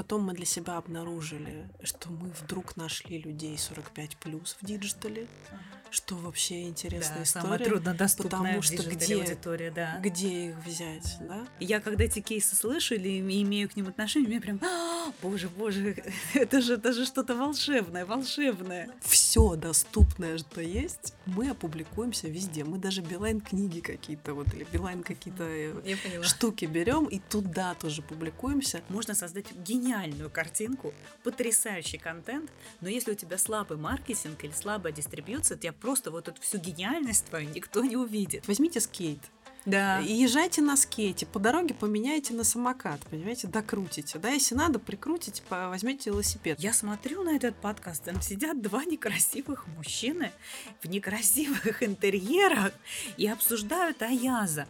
потом мы для себя обнаружили, что мы вдруг нашли людей 45 плюс в диджитале, что вообще интересная Да, история. самая труднодоступная потому что где- аудитория, да. Где их взять, да? Я когда эти кейсы слышу или имею к ним отношение, мне прям, «А, боже, боже, это же, это же что-то волшебное, волшебное. Все доступное, что есть, мы опубликуемся везде. Мы даже Билайн книги какие-то, вот, или Билайн какие-то э, штуки берем и туда тоже публикуемся. Можно создать гениальную картинку, потрясающий контент, но если у тебя слабый маркетинг или слабая дистрибьюция, я просто вот эту всю гениальность твою никто не увидит. Возьмите скейт. Да. И езжайте на скейте, по дороге поменяйте на самокат, понимаете, докрутите. Да, если надо, прикрутите, возьмете велосипед. Я смотрю на этот подкаст, там сидят два некрасивых мужчины в некрасивых интерьерах и обсуждают Аяза.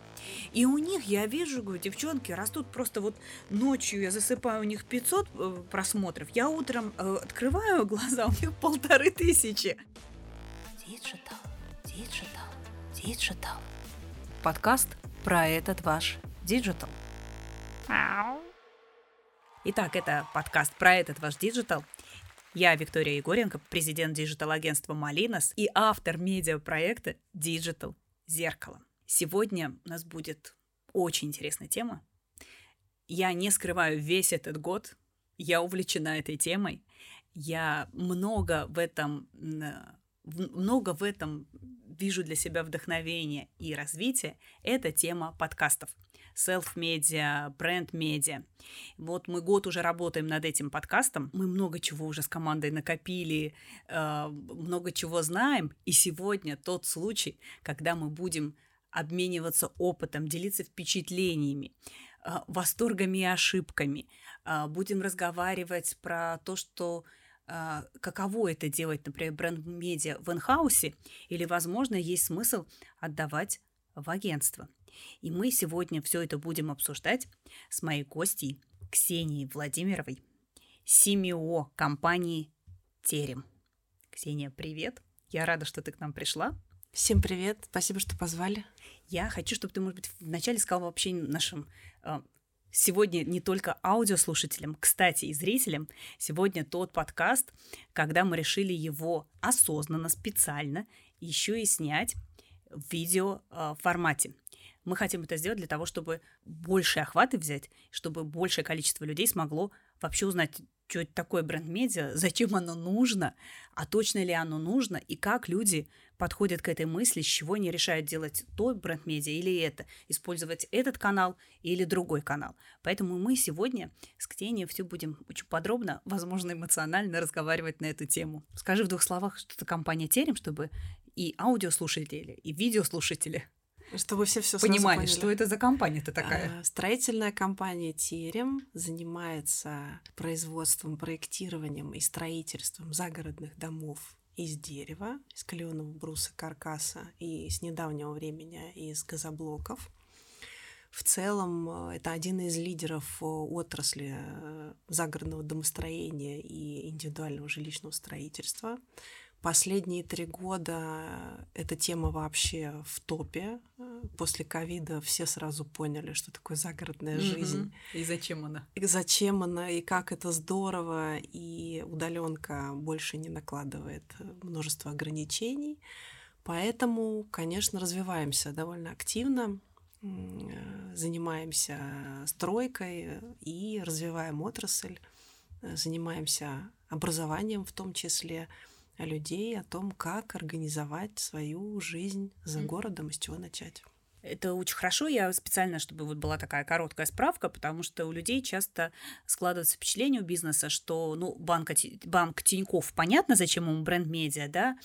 И у них, я вижу, говорю, девчонки растут просто вот ночью, я засыпаю, у них 500 э, просмотров, я утром э, открываю глаза, у них полторы тысячи. Диджитал, диджитал, диджитал. Подкаст про этот ваш диджитал. Итак, это подкаст про этот ваш диджитал. Я Виктория Егоренко, президент диджитал-агентства «Малинос» и автор медиапроекта «Диджитал Зеркало». Сегодня у нас будет очень интересная тема. Я не скрываю весь этот год, я увлечена этой темой. Я много в этом, в- много в этом вижу для себя вдохновения и развития. Это тема подкастов. Селф-медиа, бренд-медиа. Вот мы год уже работаем над этим подкастом. Мы много чего уже с командой накопили, э, много чего знаем. И сегодня тот случай, когда мы будем обмениваться опытом, делиться впечатлениями, э, восторгами и ошибками. Э, Будем разговаривать про то, что каково это делать, например, бренд-медиа в инхаусе, или, возможно, есть смысл отдавать в агентство. И мы сегодня все это будем обсуждать с моей гостьей Ксенией Владимировой, CMO компании Терем. Ксения, привет! Я рада, что ты к нам пришла. Всем привет, спасибо, что позвали. Я хочу, чтобы ты, может быть, вначале сказал вообще нашим э, сегодня не только аудиослушателям, кстати, и зрителям, сегодня тот подкаст, когда мы решили его осознанно, специально еще и снять в видео э, формате. Мы хотим это сделать для того, чтобы больше охваты взять, чтобы большее количество людей смогло вообще узнать, что это такое бренд-медиа, зачем оно нужно, а точно ли оно нужно, и как люди подходят к этой мысли, с чего они решают делать то бренд-медиа или это, использовать этот канал или другой канал. Поэтому мы сегодня с Ксенией все будем очень подробно, возможно, эмоционально разговаривать на эту тему. Скажи в двух словах, что это компания Терем, чтобы и аудиослушатели, и видеослушатели Чтобы все все понимали, поняли. что это за компания-то такая. А, Строительная компания Терем занимается производством, проектированием и строительством загородных домов из дерева, из каленого бруса каркаса и с недавнего времени из газоблоков. В целом, э, это один из лидеров э, отрасли э, загородного домостроения и индивидуального жилищного строительства. Последние три года эта тема вообще в топе. После ковида все сразу поняли, что такое загородная жизнь, Мгм. И зачем она? и зачем она, и как это здорово, и удаленка больше не накладывает множество ограничений. Поэтому, конечно, развиваемся довольно активно, э, занимаемся стройкой и развиваем отрасль, э, занимаемся образованием в том числе людей о том, как организовать свою жизнь за городом и с чего начать. Это очень хорошо. Я специально, чтобы вот была такая короткая справка, потому что у людей часто складывается впечатление у бизнеса, что, ну, банк, банк Тиньков, понятно, зачем ему бренд-медиа, да,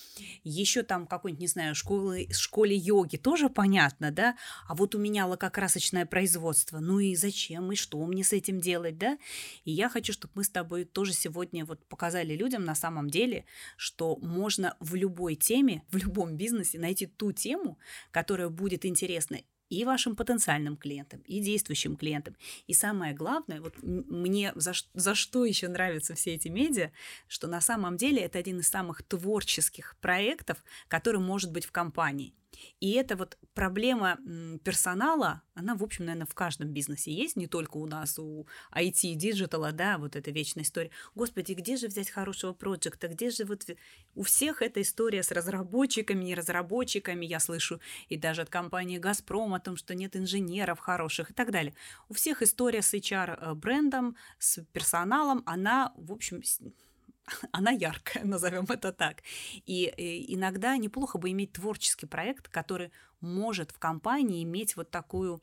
еще там какой-нибудь, не знаю, школы, школе йоги тоже понятно, да, а вот у меня лакокрасочное производство, ну и зачем, и что мне с этим делать, да, и я хочу, чтобы мы с тобой тоже сегодня вот показали людям на самом деле, что можно в любой теме, в любом бизнесе найти ту тему, которая будет интересна и вашим потенциальным клиентам, и действующим клиентам. И самое главное, вот мне за, за что еще нравятся все эти медиа, что на самом деле это один из самых творческих проектов, который может быть в компании. И это вот проблема персонала, она, в общем, наверное, в каждом бизнесе есть, не только у нас, у IT, диджитала, да, вот эта вечная история. Господи, где же взять хорошего проекта, где же вот... У всех эта история с разработчиками, не разработчиками, я слышу, и даже от компании «Газпром» о том, что нет инженеров хороших и так далее. У всех история с HR-брендом, э, с персоналом, она, в общем, она яркая, назовем это так. И, иногда неплохо бы иметь творческий проект, который может в компании иметь вот такую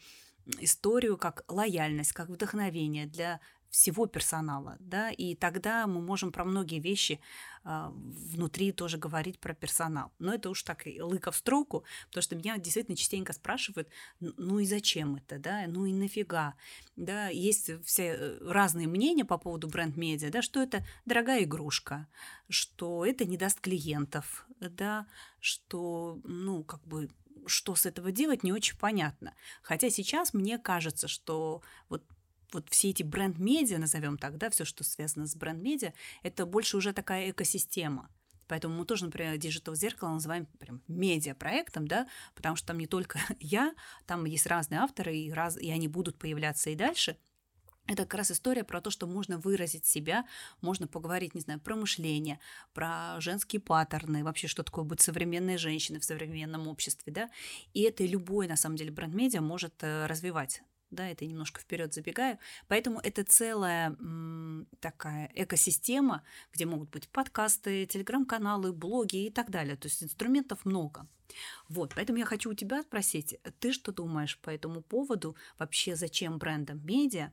историю, как лояльность, как вдохновение для всего персонала, да, и тогда мы можем про многие вещи э, внутри тоже говорить про персонал. Но это уж так лыка в строку, потому что меня действительно частенько спрашивают, ну и зачем это, да, ну и нафига, да, есть все э, разные мнения по поводу бренд-медиа, да, что это дорогая игрушка, что это не даст клиентов, да, что, ну, как бы что с этого делать, не очень понятно. Хотя сейчас мне кажется, что вот вот все эти бренд-медиа, назовем так, да, все, что связано с бренд-медиа, это больше уже такая экосистема. Поэтому мы тоже, например, Digital Зеркало называем прям медиа-проектом, да, потому что там не только я, там есть разные авторы, и, раз, и они будут появляться и дальше. Это как раз история про то, что можно выразить себя, можно поговорить, не знаю, про мышление, про женские паттерны, вообще, что такое быть современной женщиной в современном обществе, да. И это любой, на самом деле, бренд-медиа может э, развивать да, это немножко вперед забегаю. Поэтому это целая м, такая экосистема, где могут быть подкасты, телеграм-каналы, блоги и так далее. То есть инструментов много. Вот, поэтому я хочу у тебя спросить, ты что думаешь по этому поводу? Вообще, зачем брендам медиа?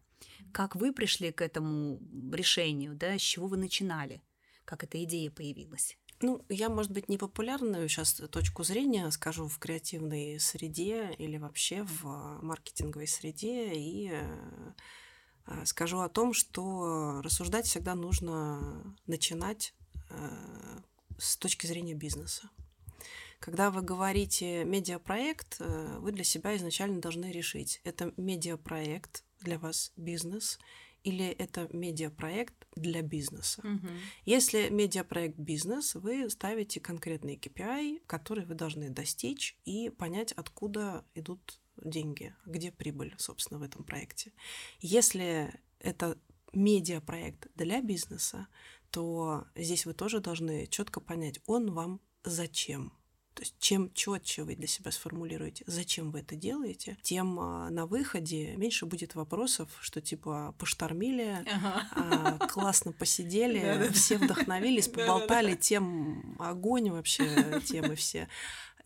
Как вы пришли к этому решению, да, с чего вы начинали? Как эта идея появилась? Ну, я, может быть, непопулярную сейчас точку зрения скажу в креативной среде или вообще в маркетинговой среде и э, скажу о том, что рассуждать всегда нужно начинать э, с точки зрения бизнеса. Когда вы говорите медиапроект, э, вы для себя изначально должны решить, это медиапроект для вас бизнес или это медиапроект для бизнеса. Угу. Если медиапроект бизнес, вы ставите конкретный KPI, который вы должны достичь и понять, откуда идут деньги, где прибыль, собственно, в этом проекте. Если это медиапроект для бизнеса, то здесь вы тоже должны четко понять, он вам зачем. То есть чем четче вы для себя сформулируете, зачем вы это делаете, тем а, на выходе меньше будет вопросов, что типа поштормили, ага. а, классно посидели, все вдохновились, поболтали, тем огонь вообще, темы все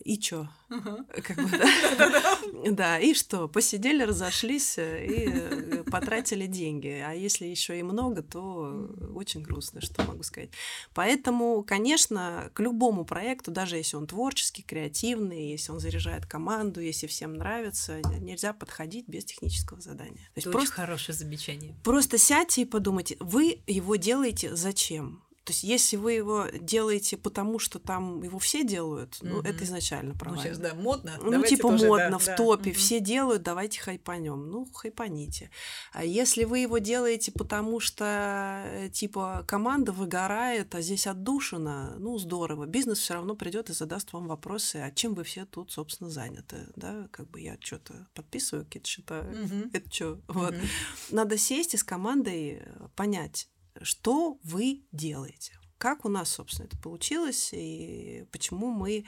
и чё? Как бы, да? да, и что? Посидели, разошлись э, и э, потратили деньги. А если еще и много, то очень грустно, что могу сказать. Поэтому, конечно, к любому проекту, даже если он творческий, креативный, если он заряжает команду, если всем нравится, нельзя подходить без технического задания. То есть Это просто, очень хорошее замечание. Просто сядьте и подумайте, вы его делаете зачем? То есть, если вы его делаете потому, что там его все делают, mm-hmm. ну, это изначально правильно. Ну, сейчас, да, модно. Ну, давайте типа тоже, модно, да, в да. топе, mm-hmm. все делают, давайте хайпанем. Ну, хайпаните. А если вы его делаете потому, что, э, типа, команда выгорает, а здесь отдушина, ну, здорово. Бизнес все равно придет и задаст вам вопросы, а чем вы все тут, собственно, заняты, да? Как бы я что-то подписываю, какие-то счета, mm-hmm. это что? Вот. Mm-hmm. Надо сесть и с командой э, понять, что вы делаете. Как у нас, собственно, это получилось и почему мы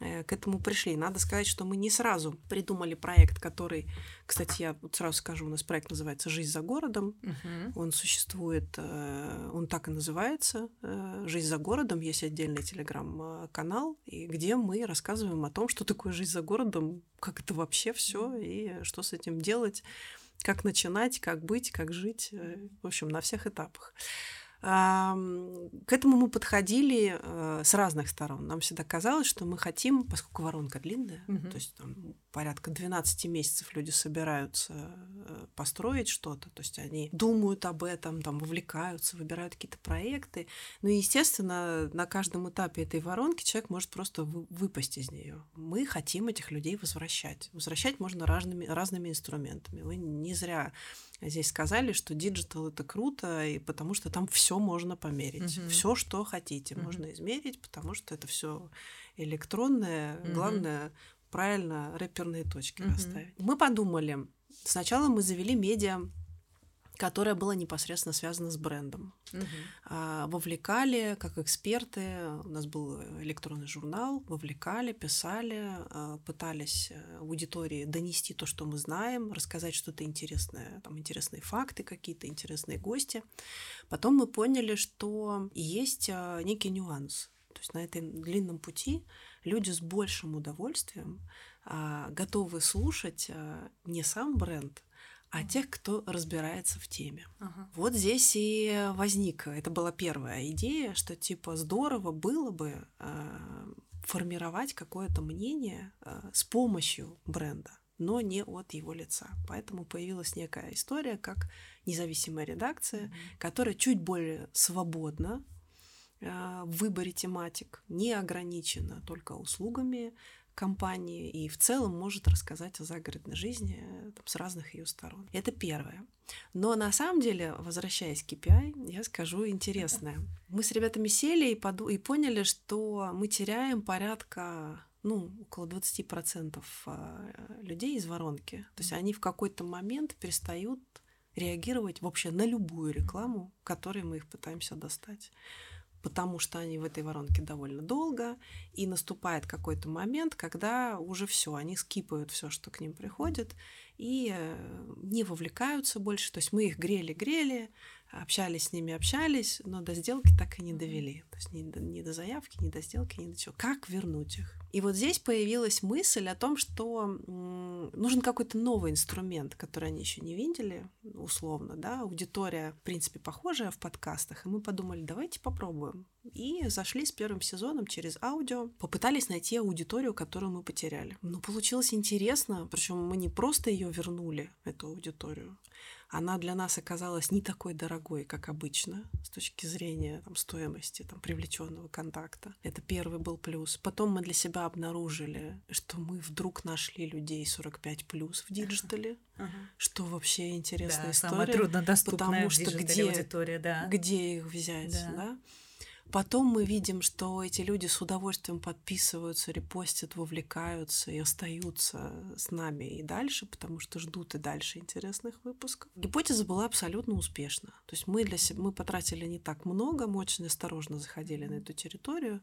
э, к этому пришли. Надо сказать, что мы не сразу придумали проект, который, кстати, я вот сразу скажу, у нас проект называется «Жизнь за городом». Угу. Он существует, э, он так и называется э, «Жизнь за городом». Есть отдельный телеграм-канал, где мы рассказываем о том, что такое жизнь за городом, как это вообще все и что с этим делать как начинать, как быть, как жить, э, в общем, на всех этапах. К этому мы подходили э, с разных сторон. Нам всегда казалось, что мы хотим, поскольку воронка длинная, угу. то есть там порядка 12 месяцев люди собираются э, построить что-то, то есть они думают об этом, там вовлекаются, выбирают какие-то проекты. Ну и, естественно, на каждом этапе этой воронки человек может просто выпасть из нее. Мы хотим этих людей возвращать. Возвращать можно разными, разными инструментами. Вы не зря Здесь сказали, что digital это круто, и потому что там все можно померить. Угу. Все, что хотите, угу. можно измерить, потому что это все электронное. Угу. Главное правильно рэперные точки mm-hmm. расставить. Мы подумали, сначала мы завели медиа которое было непосредственно связано с брендом. Угу. А, вовлекали как эксперты, у нас был электронный журнал, вовлекали, писали, а, пытались э, аудитории донести то, что мы знаем, рассказать что-то интересное, там интересные факты какие-то, интересные гости. Потом мы поняли, что есть а, некий нюанс. То есть на этом длинном пути люди с большим удовольствием а, готовы слушать а, не сам бренд, а тех, кто разбирается в теме. Ага. Вот здесь и возник, это была первая идея, что типа здорово было бы э, формировать какое-то мнение э, с помощью бренда, но не от его лица. Поэтому появилась некая история, как независимая редакция, mm-hmm. которая чуть более свободна э, в выборе тематик, не ограничена только услугами компании и в целом может рассказать о загородной жизни э, там, с разных ее сторон. Это первое. Но на самом деле, возвращаясь к KPI, я скажу интересное. Мы с ребятами сели и, поду- и поняли, что мы теряем порядка ну, около 20% э, людей из воронки. То есть они в какой-то момент перестают реагировать вообще на любую рекламу, которой мы их пытаемся достать потому что они в этой воронке довольно долго, и наступает какой-то момент, когда уже все, они скипают все, что к ним приходит, и э, не вовлекаются больше. То есть мы их грели-грели, общались с ними, общались, но до сделки так и не довели. То есть ни до, ни до заявки, ни до сделки, ни до чего. Как вернуть их? И вот здесь появилась мысль о том, что нужен какой-то новый инструмент, который они еще не видели, условно, да, аудитория, в принципе, похожая в подкастах, и мы подумали, давайте попробуем. И зашли с первым сезоном через аудио, попытались найти аудиторию, которую мы потеряли. Но получилось интересно, причем мы не просто ее вернули, эту аудиторию, она для нас оказалась не такой дорогой, как обычно, с точки зрения там, стоимости там, привлеченного контакта. Это первый был плюс. Потом мы для себя обнаружили, что мы вдруг нашли людей 45 плюс в digital е, угу. что вообще интересная да, история. Самая труднодоступная потому что где, аудитория, да. где их взять, да. да? Потом мы видим, что эти люди с удовольствием подписываются, репостят, вовлекаются и остаются с нами и дальше, потому что ждут и дальше интересных выпусков. Гипотеза была абсолютно успешна. То есть мы для себя мы потратили не так много, мы очень осторожно заходили на эту территорию.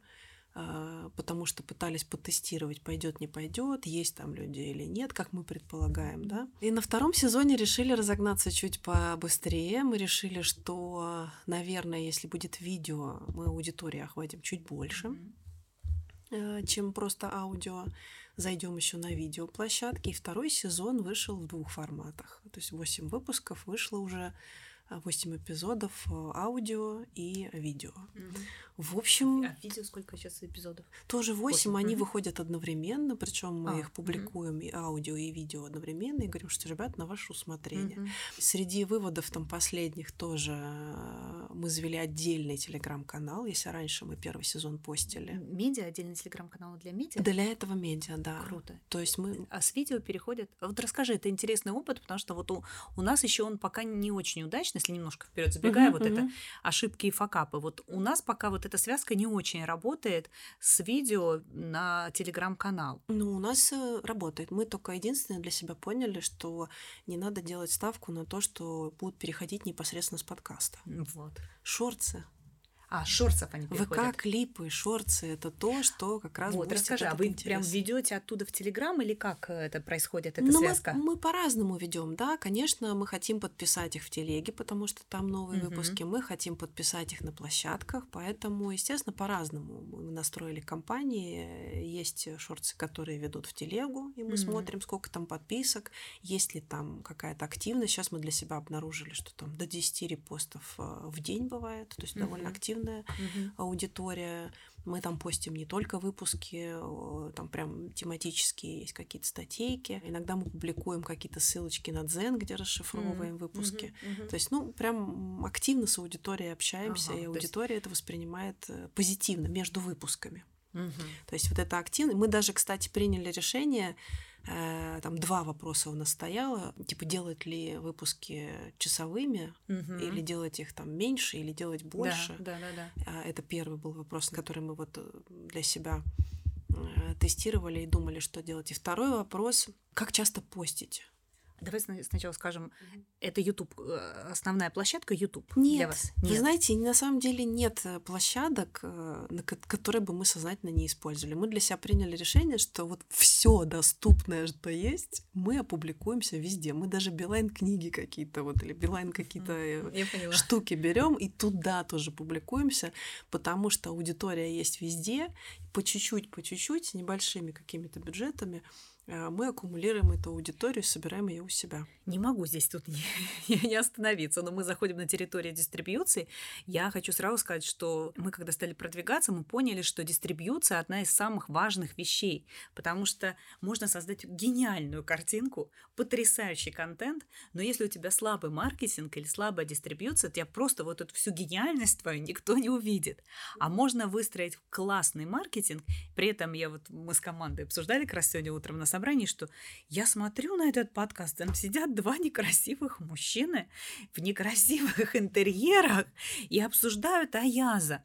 Потому что пытались потестировать, пойдет, не пойдет, есть там люди или нет, как мы предполагаем, да. И на втором сезоне решили разогнаться чуть побыстрее. Мы решили, что, наверное, если будет видео, мы аудитории охватим чуть больше, mm-hmm. чем просто аудио. Зайдем еще на видеоплощадки. И второй сезон вышел в двух форматах. То есть 8 выпусков вышло уже 8 эпизодов э, аудио и видео. Угу. В общем... А видео сколько сейчас эпизодов? Тоже 8, 8. они выходят одновременно, причем мы а, их публикуем угу. и аудио, и видео одновременно, и говорим, что, ребят, на ваше усмотрение. Угу. Среди выводов там последних тоже э, мы завели отдельный телеграм-канал, если раньше мы первый сезон постили. Медиа, отдельный телеграм-канал для медиа? Для этого медиа, да. Круто. То есть мы... А с видео переходят... Вот расскажи, это интересный опыт, потому что вот у, у нас еще он пока не очень удачный, если немножко вперед забегая, uh-huh, вот uh-huh. это ошибки и факапы. Вот у нас пока вот эта связка не очень работает с видео на телеграм-канал. Ну, у нас э, работает. Мы только единственное для себя поняли, что не надо делать ставку на то, что будут переходить непосредственно с подкаста. Вот. Шорцы а, шорцев они переходят. ВК, клипы, шорцы — это то, что как раз Вот, расскажи, а вы интерес. прям ведете оттуда в Телеграм или как это происходит, эта ну, связка? Мы, мы по-разному ведем, да. Конечно, мы хотим подписать их в Телеге, потому что там новые угу. выпуски. Мы хотим подписать их на площадках, поэтому, естественно, по-разному. Мы настроили компании, есть шорцы, которые ведут в Телегу, и мы угу. смотрим, сколько там подписок, есть ли там какая-то активность. Сейчас мы для себя обнаружили, что там до 10 репостов э, в день бывает, то есть угу. довольно активно активная угу. аудитория. Мы там постим не только выпуски, там прям тематические есть какие-то статейки. Иногда мы публикуем какие-то ссылочки на Дзен, где расшифровываем mm выпуски. Mm-hmm. То есть, ну, прям активно с аудиторией общаемся, ага, и аудитория есть... это воспринимает э, позитивно между выпусками. Угу. То есть вот это активно. Мы даже, кстати, приняли решение Э, там два вопроса у нас стояло, типа делать ли выпуски часовыми угу. или делать их там меньше или делать больше. Да, да, да, да. Это первый был вопрос, который мы вот э, для себя э, тестировали и думали, что делать. И второй вопрос, как часто постить? Давай сначала скажем, это YouTube, э, основная площадка YouTube нет, для вас? Нет. Вы знаете, на самом деле нет э, площадок, э, на которые бы мы сознательно не использовали. Мы для себя приняли решение, что вот все доступное, что есть, мы опубликуемся везде. Мы даже Билайн книги какие-то вот или Билайн какие-то штуки берем и туда тоже публикуемся, потому что аудитория есть везде, по чуть-чуть, по чуть-чуть, небольшими какими-то бюджетами мы аккумулируем эту аудиторию, собираем ее у себя. Не могу здесь тут не, не остановиться, но мы заходим на территорию дистрибьюции. Я хочу сразу сказать, что мы, когда стали продвигаться, мы поняли, что дистрибьюция одна из самых важных вещей, потому что можно создать гениальную картинку, потрясающий контент, но если у тебя слабый маркетинг или слабая дистрибьюция, тебя просто вот эту всю гениальность твою никто не увидит. А можно выстроить классный маркетинг, при этом я вот, мы с командой обсуждали как раз сегодня утром на собрании, что я смотрю на этот подкаст, там сидят два некрасивых мужчины в некрасивых интерьерах и обсуждают Аяза.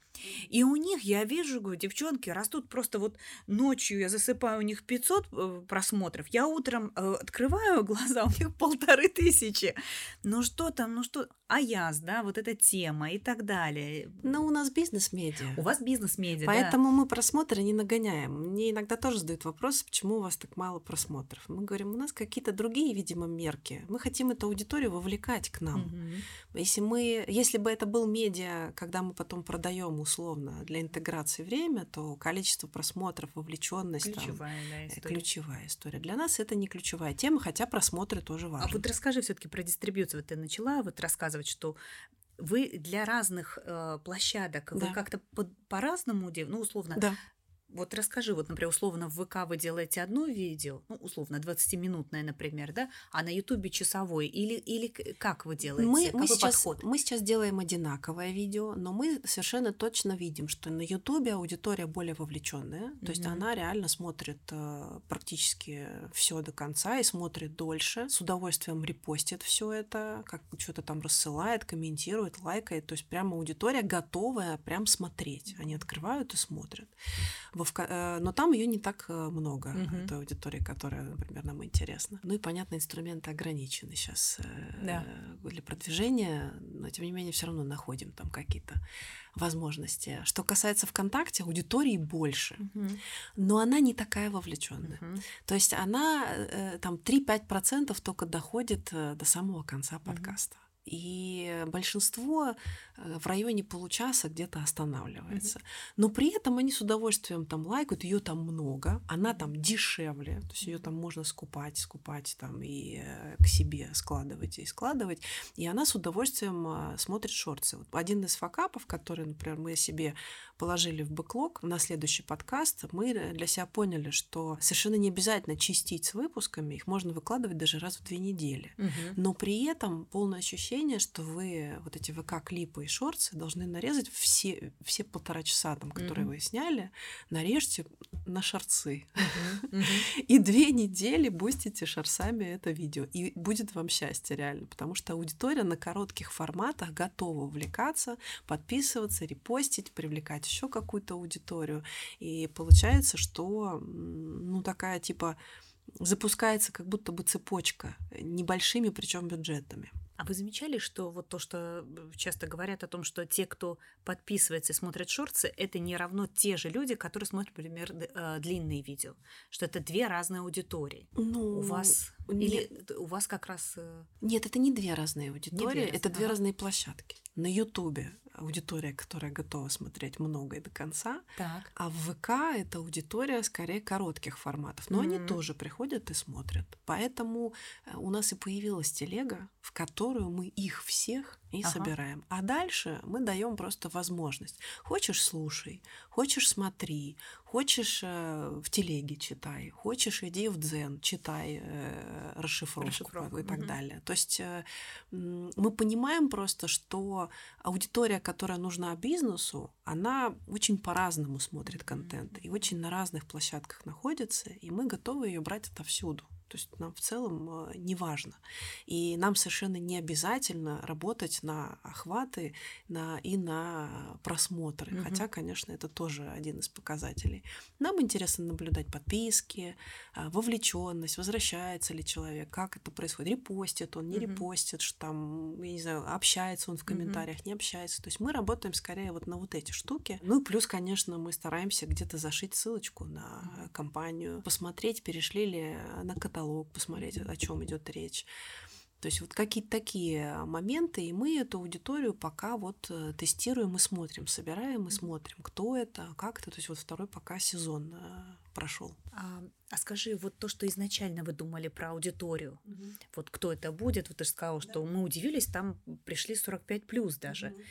И у них, я вижу, говорю, девчонки растут просто вот ночью, я засыпаю у них 500 э, просмотров, я утром э, открываю глаза, у них полторы тысячи. Ну что там, ну что, Аяз, да, вот эта тема и так далее. Но у нас бизнес-медиа. У вас бизнес-медиа, Поэтому да. мы просмотры не нагоняем. Мне иногда тоже задают вопрос, почему у вас так мало просмотров. Мы говорим, у нас какие-то другие, видимо, мерки. Мы хотим эту аудиторию вовлекать к нам. Угу. Если мы, если бы это был медиа, когда мы потом продаем условно для интеграции время, то количество просмотров, вовлеченность ключевая, там, да, история. ключевая история. Для нас это не ключевая тема, хотя просмотры тоже важны. А вот расскажи все-таки про дистрибьюцию. Вот ты начала вот рассказывать, что вы для разных э, площадок да. вы как-то по- по-разному ну условно. Да. Вот расскажи, вот, например, условно в ВК вы делаете одно видео, ну, условно, 20-минутное, например, да, а на Ютубе часовой, или, или как вы делаете? Мы, Какой мы, сейчас, подход? мы сейчас делаем одинаковое видео, но мы совершенно точно видим, что на Ютубе аудитория более вовлеченная, mm-hmm. то есть она реально смотрит э, практически все до конца и смотрит дольше, с удовольствием репостит все это, как что-то там рассылает, комментирует, лайкает, то есть прямо аудитория готовая прям смотреть, они открывают и смотрят. Э, но там ее не так э, много, угу. этой аудитории, которая, например, нам интересна. Ну и, понятно, инструменты ограничены сейчас э, да. для продвижения, но, тем не менее, все равно находим там какие-то возможности. Что касается ВКонтакте, аудитории больше, угу. но она не такая вовлеченная. Угу. То есть она там 3-5% только доходит до самого конца подкаста. Угу. И большинство Э, в районе получаса где-то останавливается. Mm-hmm. Но при этом они с удовольствием там лайкают, ее там много, она там дешевле, то есть ее там можно скупать, скупать там и э, к себе складывать и складывать, и она с удовольствием а, смотрит шорты. Вот один из факапов, который, например, мы себе положили в бэклог на следующий подкаст, мы для себя поняли, что совершенно не обязательно чистить с выпусками, их можно выкладывать даже раз в две недели. Mm-hmm. Но при этом полное ощущение, что вы вот эти ВК-клипы шорты должны нарезать все, все полтора часа, там, которые mm-hmm. вы сняли, нарежьте на шорцы. И две недели бустите шарсами это видео. И будет вам счастье реально, потому что аудитория на коротких форматах готова увлекаться, подписываться, репостить, привлекать еще какую-то аудиторию. И получается, что ну такая типа запускается как будто бы цепочка небольшими причем бюджетами. А вы замечали, что вот то, что э, часто говорят о том, что те, кто подписывается и смотрит шорты, это не равно те же люди, которые смотрят, например, э, длинные видео, что это две разные аудитории. Ну, у вас нет. или у вас как раз э, нет, это не две разные аудитории, две это две ага. разные площадки. На Ютубе аудитория, которая готова смотреть много и до конца. Так. А в ВК это аудитория скорее коротких форматов. Но mm-hmm. они тоже приходят и смотрят. Поэтому э, у нас и появилась телега, в которую мы их всех и ага. собираем. А дальше мы даем просто возможность. Хочешь слушай, хочешь смотри, хочешь э, в телеге читай, хочешь иди в дзен, читай э, расшифровку, расшифровку и так угу. далее. То есть э, мы понимаем просто, что аудитория, которая нужна бизнесу, она очень по-разному смотрит контент и очень на разных площадках находится, и мы готовы ее брать отовсюду То есть нам в целом э, не важно. И нам совершенно не обязательно работать на охваты на, и на просмотры. Угу. Хотя, конечно, это тоже один из показателей. Нам интересно наблюдать подписки, э, вовлеченность, возвращается ли человек, как это происходит, репостит он, не угу. репостит, что там, я не знаю, общается он в комментариях, угу. не общается. То есть мы работаем скорее вот на вот эти штуки. Ну и плюс, конечно, мы стараемся где-то зашить ссылочку на компанию, посмотреть, перешли ли на каталог, посмотреть, о чем идет речь. То есть вот какие-то такие моменты, и мы эту аудиторию пока вот э, тестируем и смотрим, собираем и смотрим, кто это, как это. То есть вот второй пока сезон э, прошел. А, а скажи, вот то, что изначально вы думали про аудиторию, угу. вот кто это будет, вот ты же сказала, что да. мы удивились, там пришли 45 плюс даже. Угу.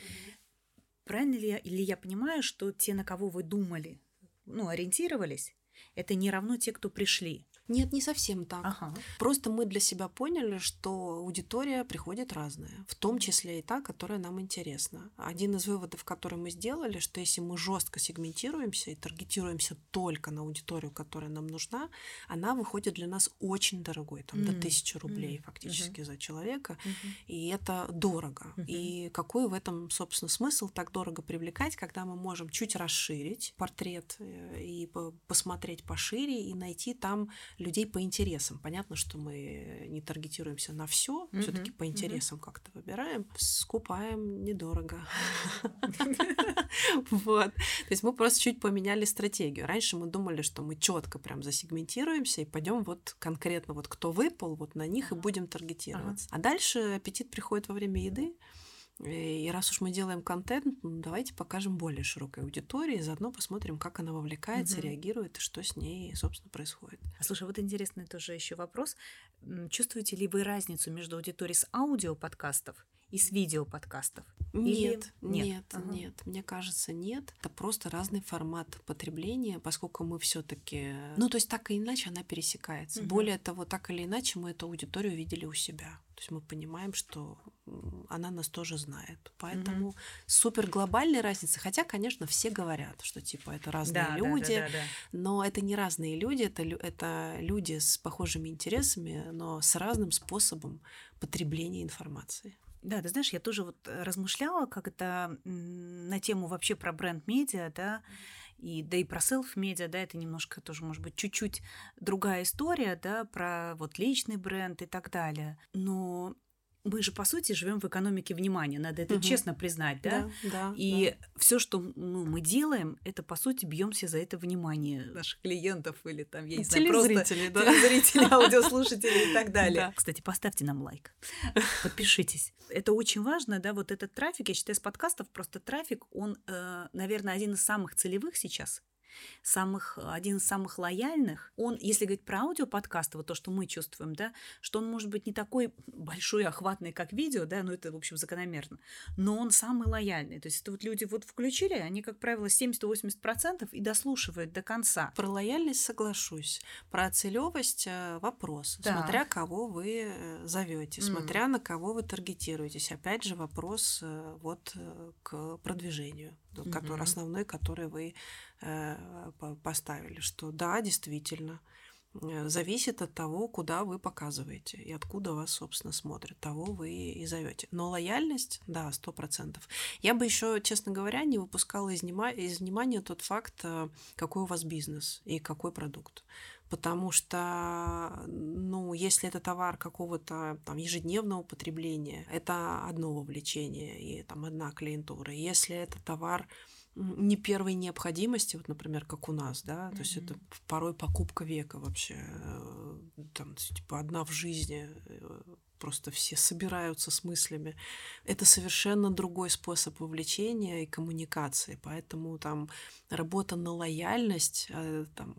Правильно ли я, или я понимаю, что те, на кого вы думали, ну, ориентировались, это не равно те, кто пришли? Нет, не совсем так. Ага. Просто мы для себя поняли, что аудитория приходит разная, в том числе и та, которая нам интересна. Один из выводов, который мы сделали, что если мы жестко сегментируемся и таргетируемся только на аудиторию, которая нам нужна, она выходит для нас очень дорогой, там mm. до тысячи рублей mm. фактически mm-hmm. за человека, mm-hmm. и это дорого. Mm-hmm. И какой в этом, собственно, смысл так дорого привлекать, когда мы можем чуть расширить портрет э, и посмотреть пошире и найти там людей по интересам. Понятно, что мы не таргетируемся на все, mm-hmm. все-таки по интересам mm-hmm. как-то выбираем, скупаем недорого. Вот. То есть мы просто чуть поменяли стратегию. Раньше мы думали, что мы четко прям засегментируемся и пойдем вот конкретно вот кто выпал, вот на них и будем таргетироваться. А дальше аппетит приходит во время еды. И раз уж мы делаем контент, ну, давайте покажем более широкой аудитории, заодно посмотрим, как она вовлекается, угу. реагирует и что с ней, собственно, происходит. А слушай, вот интересный тоже еще вопрос. Чувствуете ли вы разницу между аудиторией с аудиоподкастов и с видеоподкастов? Нет, Или... нет, нет, ага. нет. Мне кажется, нет. Это просто разный формат потребления, поскольку мы все-таки, ну то есть так или иначе она пересекается. Угу. Более того, так или иначе мы эту аудиторию видели у себя. То есть мы понимаем, что она нас тоже знает. Поэтому угу. супер глобальной разницы. Хотя, конечно, все говорят, что типа это разные да, люди, да, да, да, да. но это не разные люди, это, это люди с похожими интересами, но с разным способом потребления информации. Да, ты знаешь, я тоже вот размышляла, как это на тему вообще про бренд-медиа, да, и да и про селф-медиа, да, это немножко тоже, может быть, чуть-чуть другая история, да, про вот личный бренд и так далее. Но мы же, по сути, живем в экономике внимания, надо это угу. честно признать, да? Да, да. И да. все, что ну, мы делаем, это, по сути, бьемся за это внимание наших клиентов или там, я не знаю, просто да. телезрителей, аудиослушателей и так далее. Да. Кстати, поставьте нам лайк, подпишитесь. Это очень важно, да, вот этот трафик, я считаю, с подкастов просто трафик, он, э, наверное, один из самых целевых сейчас самых, один из самых лояльных. Он, если говорить про аудиоподкасты, вот то, что мы чувствуем, да, что он может быть не такой большой, охватный, как видео, да, ну это, в общем, закономерно, но он самый лояльный. То есть это вот люди вот включили, они, как правило, 70-80% и дослушивают до конца. Про лояльность соглашусь. Про целевость э, вопрос. Да. Смотря кого вы э, зовете, mm. смотря на кого вы таргетируетесь. Опять же, вопрос э, вот к продвижению, mm-hmm. который, основной, который вы Э, поставили, что да, действительно, э, зависит от того, куда вы показываете и откуда вас, собственно, смотрят, того вы и зовете. Но лояльность, да, сто процентов. Я бы еще, честно говоря, не выпускала из, из внимания тот факт, э, какой у вас бизнес и какой продукт. Потому что, ну, если это товар какого-то там ежедневного потребления, это одно вовлечение и там одна клиентура. Если это товар не первой необходимости, вот, например, как у нас, да, mm-hmm. то есть это порой покупка века вообще, э, там, типа, одна в жизни, э, просто все собираются с мыслями. Это совершенно другой способ вовлечения и коммуникации, поэтому там работа на лояльность э, там,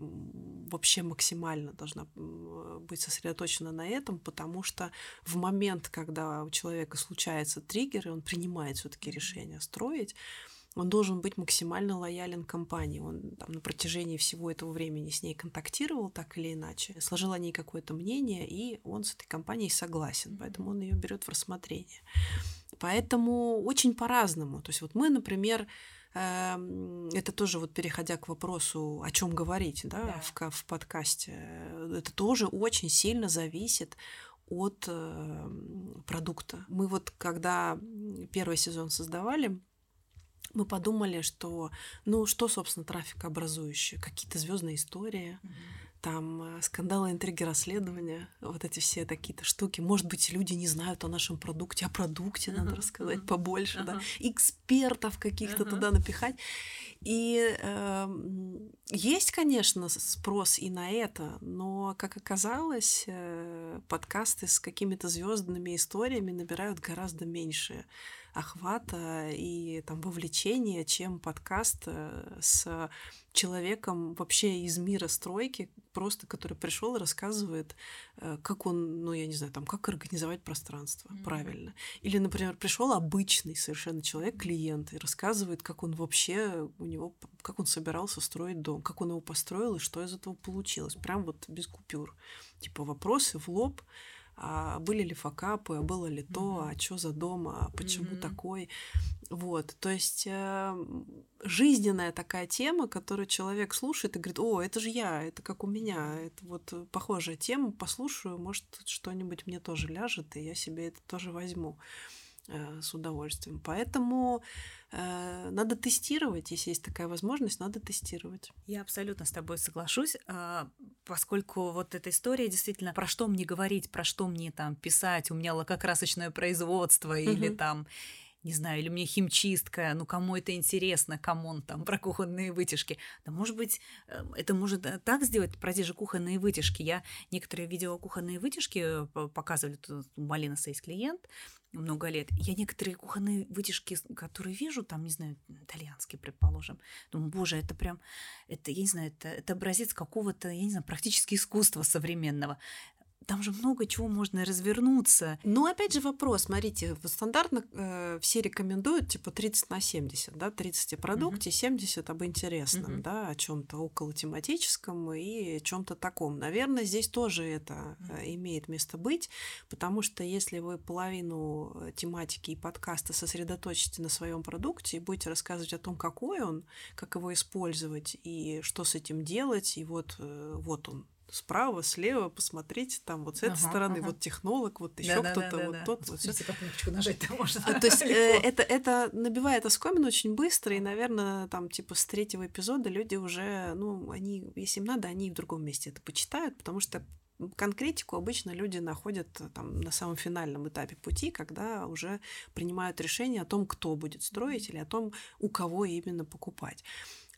вообще максимально должна быть сосредоточена на этом, потому что в момент, когда у человека случается триггер, и он принимает все-таки решение строить, он должен быть максимально лоялен компании. Он там, на протяжении всего этого времени с ней контактировал так или иначе, сложил о ней какое-то мнение, и он с этой компанией согласен, поэтому он ее берет в рассмотрение. Поэтому очень по-разному. То есть вот мы, например, эм, это тоже вот переходя к вопросу, о чем говорить, да, да. В, в подкасте, это тоже очень сильно зависит от э, продукта. Мы вот когда первый сезон создавали, мы подумали, что, ну, что, собственно, трафик образующий? Какие-то звездные истории, mm-hmm. там э, скандалы, интриги, расследования, вот эти все такие-то штуки. Может быть, люди не знают о нашем продукте, о продукте uh-huh. надо рассказать uh-huh. побольше, uh-huh. да, экспертов каких-то uh-huh. туда напихать. И э, есть, конечно, спрос и на это, но, как оказалось, э, подкасты с какими-то звездными историями набирают гораздо меньше охвата и там вовлечения, чем подкаст э, с человеком вообще из мира стройки, просто который пришел и рассказывает, э, как он, ну я не знаю, там, как организовать пространство mm-hmm. правильно. Или, например, пришел обычный совершенно человек, клиент, и рассказывает, как он вообще у него, как он собирался строить дом, как он его построил и что из этого получилось. Прям вот без купюр. Типа вопросы в лоб, а были ли факапы, а было ли то, а что за дом, а почему mm-hmm. такой. Вот, то есть э, жизненная такая тема, которую человек слушает и говорит, о, это же я, это как у меня, это вот похожая тема, послушаю, может, что-нибудь мне тоже ляжет, и я себе это тоже возьму э, с удовольствием. Поэтому Э, надо тестировать, если есть такая возможность, надо тестировать. Я абсолютно с тобой соглашусь, а, поскольку вот эта история действительно про что мне говорить, про что мне там писать, у меня лакокрасочное производство угу. или там не знаю, или мне химчистка, ну кому это интересно, кому он там про кухонные вытяжки. Да может быть, э, это может э, так сделать, про те же кухонные вытяжки. Я некоторые видео кухонные вытяжки показывали, у Малинаса есть клиент, много лет. Я некоторые кухонные вытяжки, которые вижу, там, не знаю, итальянские, предположим, думаю, боже, это прям, это, я не знаю, это, это образец какого-то, я не знаю, практически искусства современного там же много чего можно развернуться. Ну, опять же вопрос, смотрите, стандартно э, все рекомендуют типа 30 на 70, да, 30 о продукте, uh-huh. 70 об интересном, uh-huh. да, о чем-то около тематическом и чем-то таком. Наверное, здесь тоже это uh-huh. имеет место быть, потому что если вы половину э, тематики и подкаста сосредоточите на своем продукте и будете рассказывать о том, какой он, как его использовать и что с этим делать, и вот, э, вот он, справа, слева, посмотрите, там вот с этой ага, стороны, ага. вот технолог, вот еще да, кто-то, да, да, вот да. тот. Вот как кнопочку нажать-то можно. А, то есть э, это, это набивает оскомину очень быстро, и, наверное, там типа с третьего эпизода люди уже, ну, они, если им надо, они в другом месте это почитают, потому что конкретику обычно люди находят там на самом финальном этапе пути, когда уже принимают решение о том, кто будет строить или о том, у кого именно покупать.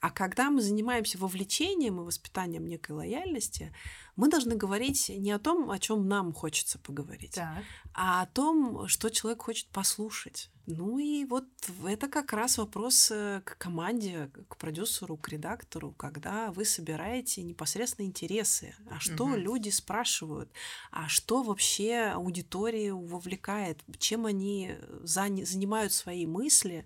А когда мы занимаемся вовлечением и воспитанием некой лояльности, мы должны говорить не о том, о чем нам хочется поговорить, так. а о том, что человек хочет послушать. Ну и вот это как раз вопрос э, к команде, к продюсеру, к редактору, когда вы собираете непосредственно интересы. А что угу. люди спрашивают? А что вообще аудиторию вовлекает? Чем они занимают свои мысли?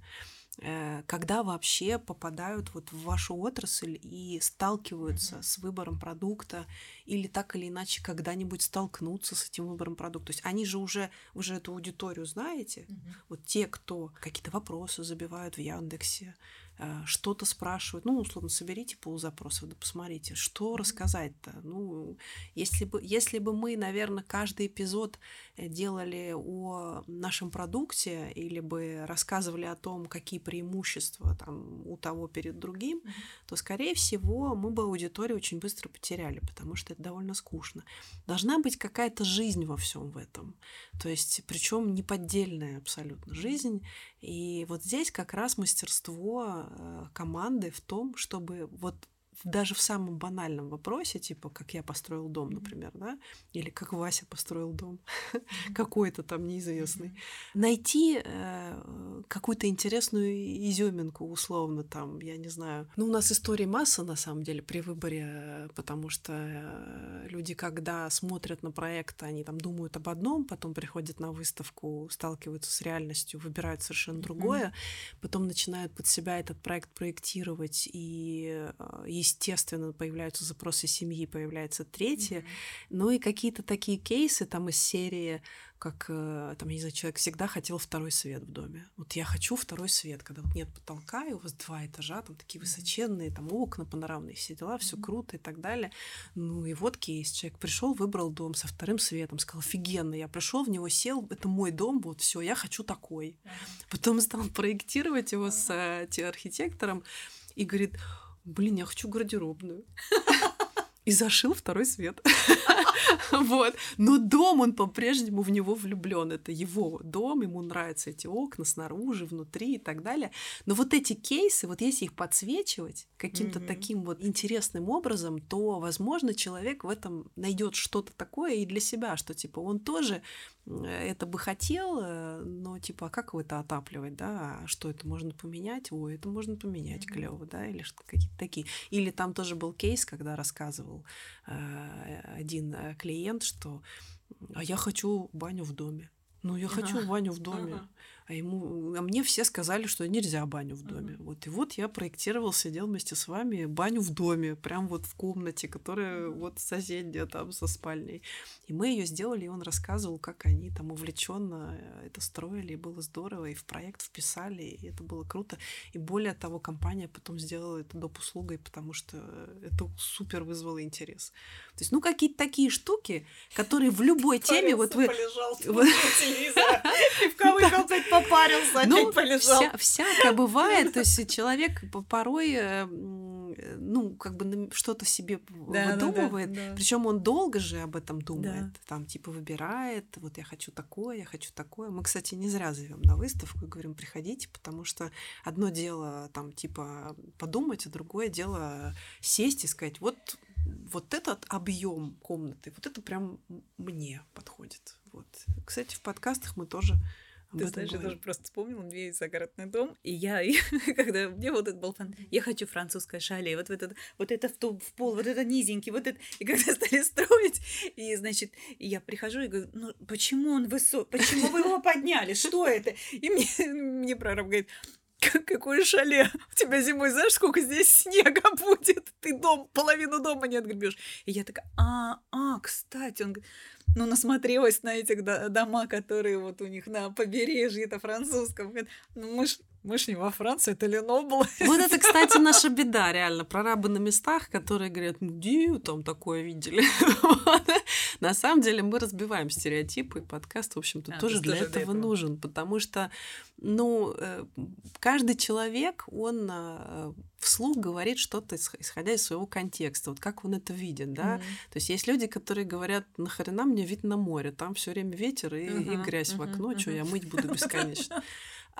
Э, когда вообще попадают вот в вашу отрасль и сталкиваются mm-hmm. с выбором продукта или так или иначе когда-нибудь столкнутся с этим выбором продукта. То есть они же уже, уже эту аудиторию знаете, mm-hmm. вот те, кто какие-то вопросы забивают в Яндексе, что-то спрашивают, ну, условно, соберите пол запросов, да посмотрите, что рассказать-то. Ну, если бы, если бы мы, наверное, каждый эпизод э, делали о нашем продукте или бы рассказывали о том, какие преимущества там у того перед другим, то, скорее всего, мы бы аудиторию очень быстро потеряли, потому что это довольно скучно. Должна быть какая-то жизнь во всем в этом. То есть, причем неподдельная абсолютно жизнь. И вот здесь как раз мастерство Э, команды в том, чтобы вот даже в самом банальном вопросе, типа, как я построил дом, например, да, или как Вася построил дом, какой-то там неизвестный, найти э, какую-то интересную изюминку, условно, там, я не знаю. Ну, у нас истории масса, на самом деле, при выборе, потому что э, люди, когда смотрят на проект, они там думают об одном, потом приходят на выставку, сталкиваются с реальностью, выбирают совершенно другое, потом начинают под себя этот проект проектировать, и, э, естественно, появляются запросы семьи, появляется третье. Ну и какие-то такие кейсы там из серии как, э, там, я не знаю, человек всегда хотел второй свет в доме. Вот я хочу второй свет, когда вот нет потолка, и у вас два этажа, там такие высоченные, там окна панорамные, все дела, все круто и так далее. Ну и вот кейс. Человек пришел, выбрал дом со вторым светом, сказал, офигенно, я пришел в него, сел, это мой дом, вот все, я хочу такой. Потом стал проектировать его с э, архитектором и говорит, блин, я хочу гардеробную. И зашил второй свет. Вот. Но дом, он по-прежнему в него влюблен. Это его дом, ему нравятся эти окна снаружи, внутри и так далее. Но вот эти кейсы, вот если их подсвечивать каким-то mm-hmm. таким вот интересным образом, то, возможно, человек в этом найдет что-то такое и для себя, что типа он тоже это бы хотел, э, но типа, а как его это отапливать, да, а что это можно поменять? Ой, это можно поменять, mm-hmm. клево, да, или что какие-то такие. Или там тоже был кейс, когда рассказывал э, один э, клиент, что а я хочу баню в доме. Ну, я хочу баню в доме. Ага. А ему, а мне все сказали, что нельзя баню в доме. Uh-huh. Вот и вот я проектировал, сидел вместе с вами баню в доме, прям вот в комнате, которая uh-huh. вот соседняя там со спальней. И мы ее сделали, и он рассказывал, как они там увлеченно это строили, и было здорово, и в проект вписали, и это было круто. И более того, компания потом сделала это доп. услугой, потому что это супер вызвало интерес. То есть, ну, какие-то такие штуки, которые в любой теме вот вы... Полежал, телевизор, попарился, ну, опять полежал. Вся, всякое бывает, то есть человек порой, э, ну, как бы что-то себе да, выдумывает, да, да, да. причем он долго же об этом думает, да. там типа выбирает, вот я хочу такое, я хочу такое. Мы, кстати, не зря зовем на выставку и говорим, приходите, потому что одно дело там типа подумать, а другое дело сесть и сказать, вот вот этот объем комнаты, вот это прям мне подходит. Вот. Кстати, в подкастах мы тоже ты знаешь, я тоже просто вспомнила, у меня есть загородный дом, и я, когда мне вот этот был фан, я хочу французское шале, вот этот, вот это в, в пол, вот это низенький, вот это, и когда стали строить, и, значит, я прихожу и говорю, ну, почему он высок, почему вы его подняли, что это? И мне, мне прораб говорит, какое шале, у тебя зимой знаешь, сколько здесь снега будет, ты дом, половину дома не отгребешь. И я такая, а, а, кстати, он говорит, ну, насмотрелась на этих дома, которые вот у них на побережье, это французском. Ну, мы ж, мы ж не во Франции, это Ленобло. Вот это, кстати, наша беда, реально. Прорабы на местах, которые говорят, ну, там такое видели. На самом деле мы разбиваем стереотипы, и подкаст, в общем-то, а, тоже для этого нужен, потому что, ну, э, каждый человек, он э, вслух говорит что-то, исходя из своего контекста, вот как он это видит, да. Mm-hmm. То есть есть люди, которые говорят, нахрена мне вид на море, там все время ветер и, uh-huh, и грязь uh-huh, в окно, uh-huh. что я мыть буду бесконечно.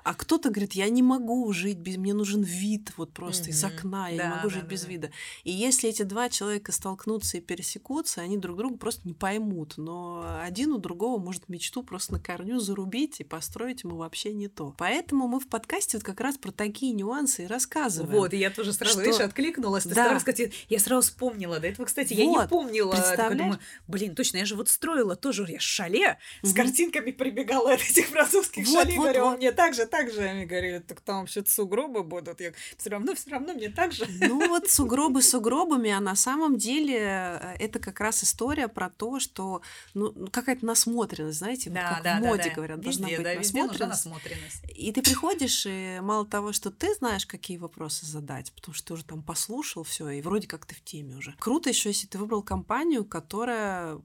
А кто-то говорит, я не могу жить без, мне нужен вид вот просто mm-hmm. из окна, я да, не могу да, жить да, без да. вида. И если эти два человека столкнутся и пересекутся, они друг друга просто не поймут. Но один у другого может мечту просто на корню зарубить и построить ему вообще не то. Поэтому мы в подкасте вот как раз про такие нюансы и рассказываем. Вот, и я тоже сразу, что... видишь, откликнулась. Ты да. рассказать, я сразу вспомнила. До этого, кстати, вот, я не помнила. Представляешь? Думаю, блин, точно, я же вот строила тоже я шале, угу. с картинками прибегала от этих французских вот, шале, вот, говорю, вот. мне так же так же они говорили, так там вообще-то сугробы будут. Я все равно, все равно мне так же. Ну вот сугробы сугробами, а на самом деле э, это как раз история про то, что ну, ну какая-то насмотренность, знаете, да, вот как да, в моде да, да. говорят, везде, должна быть да, насмотренность. насмотренность. И ты приходишь, и мало того, что ты знаешь, какие вопросы задать, потому что ты уже там послушал все, и вроде как ты в теме уже. Круто еще, если ты выбрал компанию, которая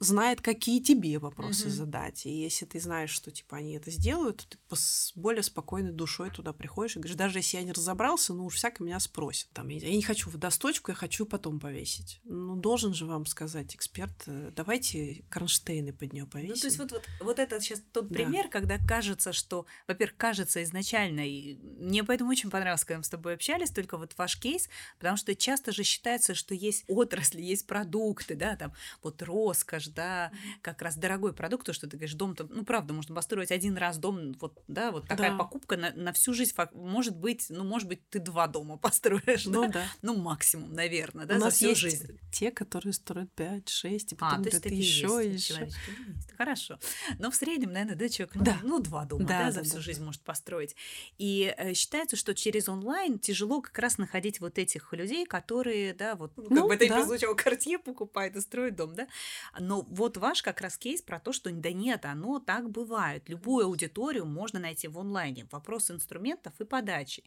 знает, какие тебе вопросы угу. задать. И если ты знаешь, что типа они это сделают, то ты более спокойной душой туда приходишь и говоришь, даже если я не разобрался, ну уж всяко меня спросят. Там, я не хочу водосточку, я хочу потом повесить. Ну, должен же вам сказать эксперт, э, давайте кронштейны под нее повесим. Ну, то есть вот, вот, вот это сейчас тот да. пример, когда кажется, что, во-первых, кажется изначально, и мне поэтому очень понравилось, когда мы с тобой общались, только вот ваш кейс, потому что часто же считается, что есть отрасли, есть продукты, да, там вот роскошь, да, как раз дорогой продукт, то, что ты говоришь, дом, ну, правда, можно построить один раз дом, вот, да, вот такая да. покупка на, на всю жизнь, может быть, ну, может быть, ты два дома построишь, ну, да? да. Ну, максимум, наверное, да, У за всю есть жизнь. те, которые строят 5, 6, и а, потом а, то есть еще, еще. Хорошо. Но в среднем, наверное, да, человек, ну, да. ну два дома, да, да, за всю да. жизнь может построить. И э, считается, что через онлайн тяжело как раз находить вот этих людей, которые, да, вот, ну, как ну, бы это да. не прозвучало, картье покупает и строит дом, да. Но вот ваш как раз кейс про то, что да нет, оно так бывает. Любую аудиторию можно найти в онлайне. Вопрос инструментов и подачи.